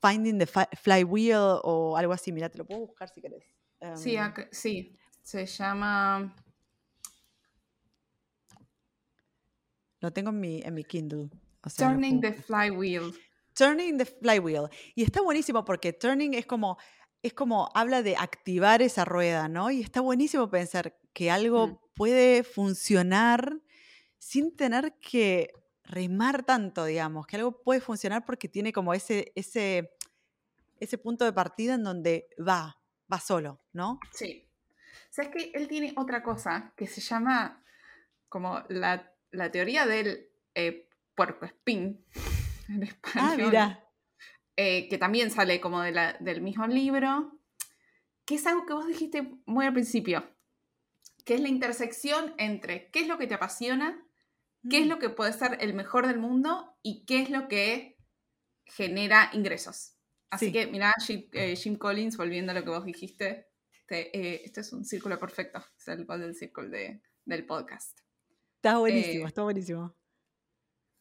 Finding the Flywheel o algo así. Mira, te lo puedo buscar si querés. sí, sí. Se llama. Lo tengo en mi, en mi Kindle. Turning the Flywheel. Turning the Flywheel. Y está buenísimo porque turning es como, es como habla de activar esa rueda, ¿no? Y está buenísimo pensar que algo mm. puede funcionar sin tener que remar tanto, digamos, que algo puede funcionar porque tiene como ese, ese, ese punto de partida en donde va, va solo, ¿no? Sí. ¿Sabes que él tiene otra cosa que se llama como la, teoría del eh, puerco espín en ah, español? Ah, mira. Eh, que también sale como del mismo libro, que es algo que vos dijiste muy al principio, que es la intersección entre qué es lo que te apasiona, qué es mm. lo que puede ser el mejor del mundo y qué es lo que genera ingresos. Así que, mira, Jim, eh, Jim, Collins, volviendo a lo que vos dijiste, Este, eh, este es un círculo perfecto, es el del círculo del podcast. Está buenísimo, eh, está buenísimo.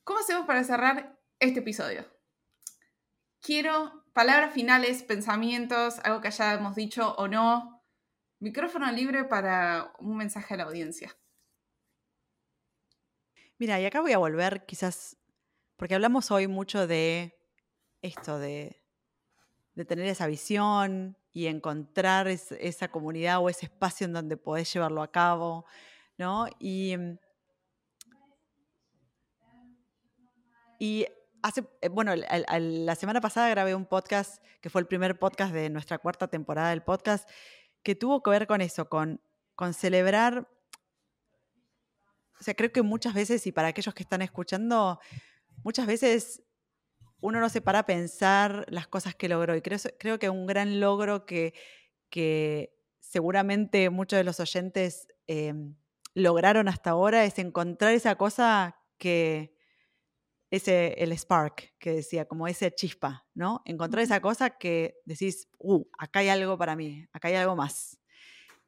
¿Cómo hacemos para cerrar este episodio? Quiero palabras finales, pensamientos, algo que ya hemos dicho o no. Micrófono libre para un mensaje a la audiencia. Mira, y acá voy a volver quizás, porque hablamos hoy mucho de esto, de, tener esa visión y encontrar esa comunidad o ese espacio en donde podés llevarlo a cabo, ¿no? Y, y hace, eh, bueno, la semana pasada grabé un podcast que fue el primer podcast de nuestra cuarta temporada del podcast, que tuvo que ver con eso, con, con celebrar o sea, creo que muchas veces, y para aquellos que están escuchando, muchas veces uno no se para a pensar las cosas que logró. Y creo, creo que un gran logro que, que seguramente muchos de los oyentes em, lograron hasta ahora es encontrar esa cosa que, ese, el spark que decía, como ese chispa, ¿no? Encontrar esa cosa que decís, uh, acá hay algo para mí, acá hay algo más.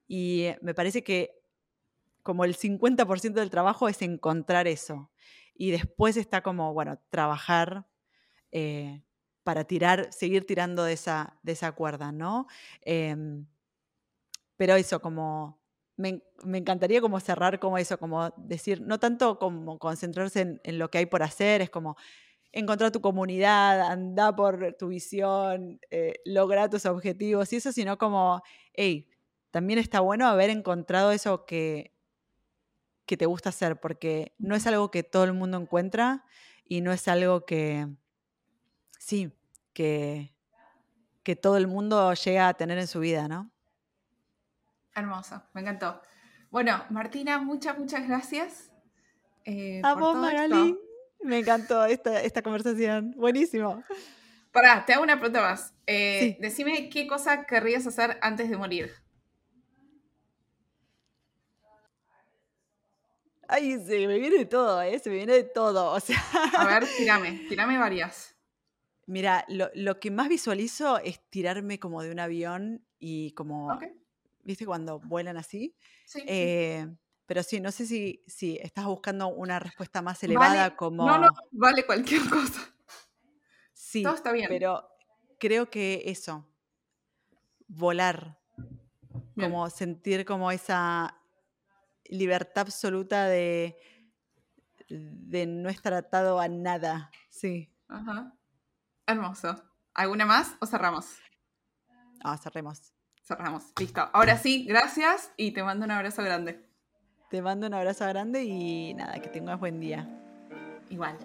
Y me parece que como el 50% del trabajo es encontrar eso. Y después está como, bueno, trabajar eh, para tirar, seguir tirando de esa, de esa cuerda, ¿no? Em, pero eso, como me, encantaría como cerrar como eso, como decir, no tanto como concentrarse en, lo que hay por hacer, es como encontrar tu comunidad, andar por tu visión, eh, lograr tus objetivos y eso, sino como, hey, también está bueno haber encontrado eso que, que te gusta hacer, porque no es algo que todo el mundo encuentra y no es algo que, sí, que, que todo el mundo llega a tener en su vida, ¿no? Hermoso, me encantó. Bueno, Martina, muchas, muchas gracias. Eh, a vos, Magali. Me encantó esta, esta conversación. Buenísimo. Pará, te hago una pregunta más. Eh, decime qué cosa querrías hacer antes de morir. Ay, sí, me viene de todo, ¿eh? Se me viene de todo. O sea. A ver, tirame, tirame varias. Mira, lo, que más visualizo es tirarme como de un avión y como. ¿Viste cuando vuelan así? Sí. Eh, pero sí, no sé si, si estás buscando una respuesta más elevada como. No, no, vale cualquier cosa. Sí. Todo está bien. Pero creo que eso. Volar. Como sentir como esa libertad absoluta de, de no estar atado a nada. Sí. Ajá. Hermoso. ¿Alguna más o cerramos? Ah, cerremos. Cerramos. Listo. Ahora sí, gracias y te mando un abrazo grande. Te mando un abrazo grande y nada, que tengas buen día. Igual.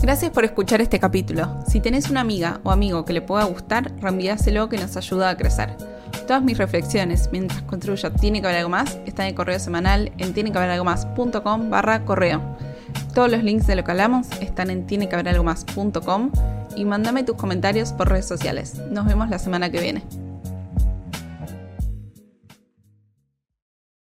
Gracias por escuchar este capítulo. Si tenés una amiga o amigo que le pueda gustar, reenvíaselo que nos ayuda a crecer. Todas mis reflexiones mientras construyo Tiene que haber algo más están en correo semanal en tienequehaberalgomás.com barra correo. Todos los links de lo que hablamos están en tienequehaberalgomás.com y mándame tus comentarios por redes sociales. Nos vemos la semana que viene.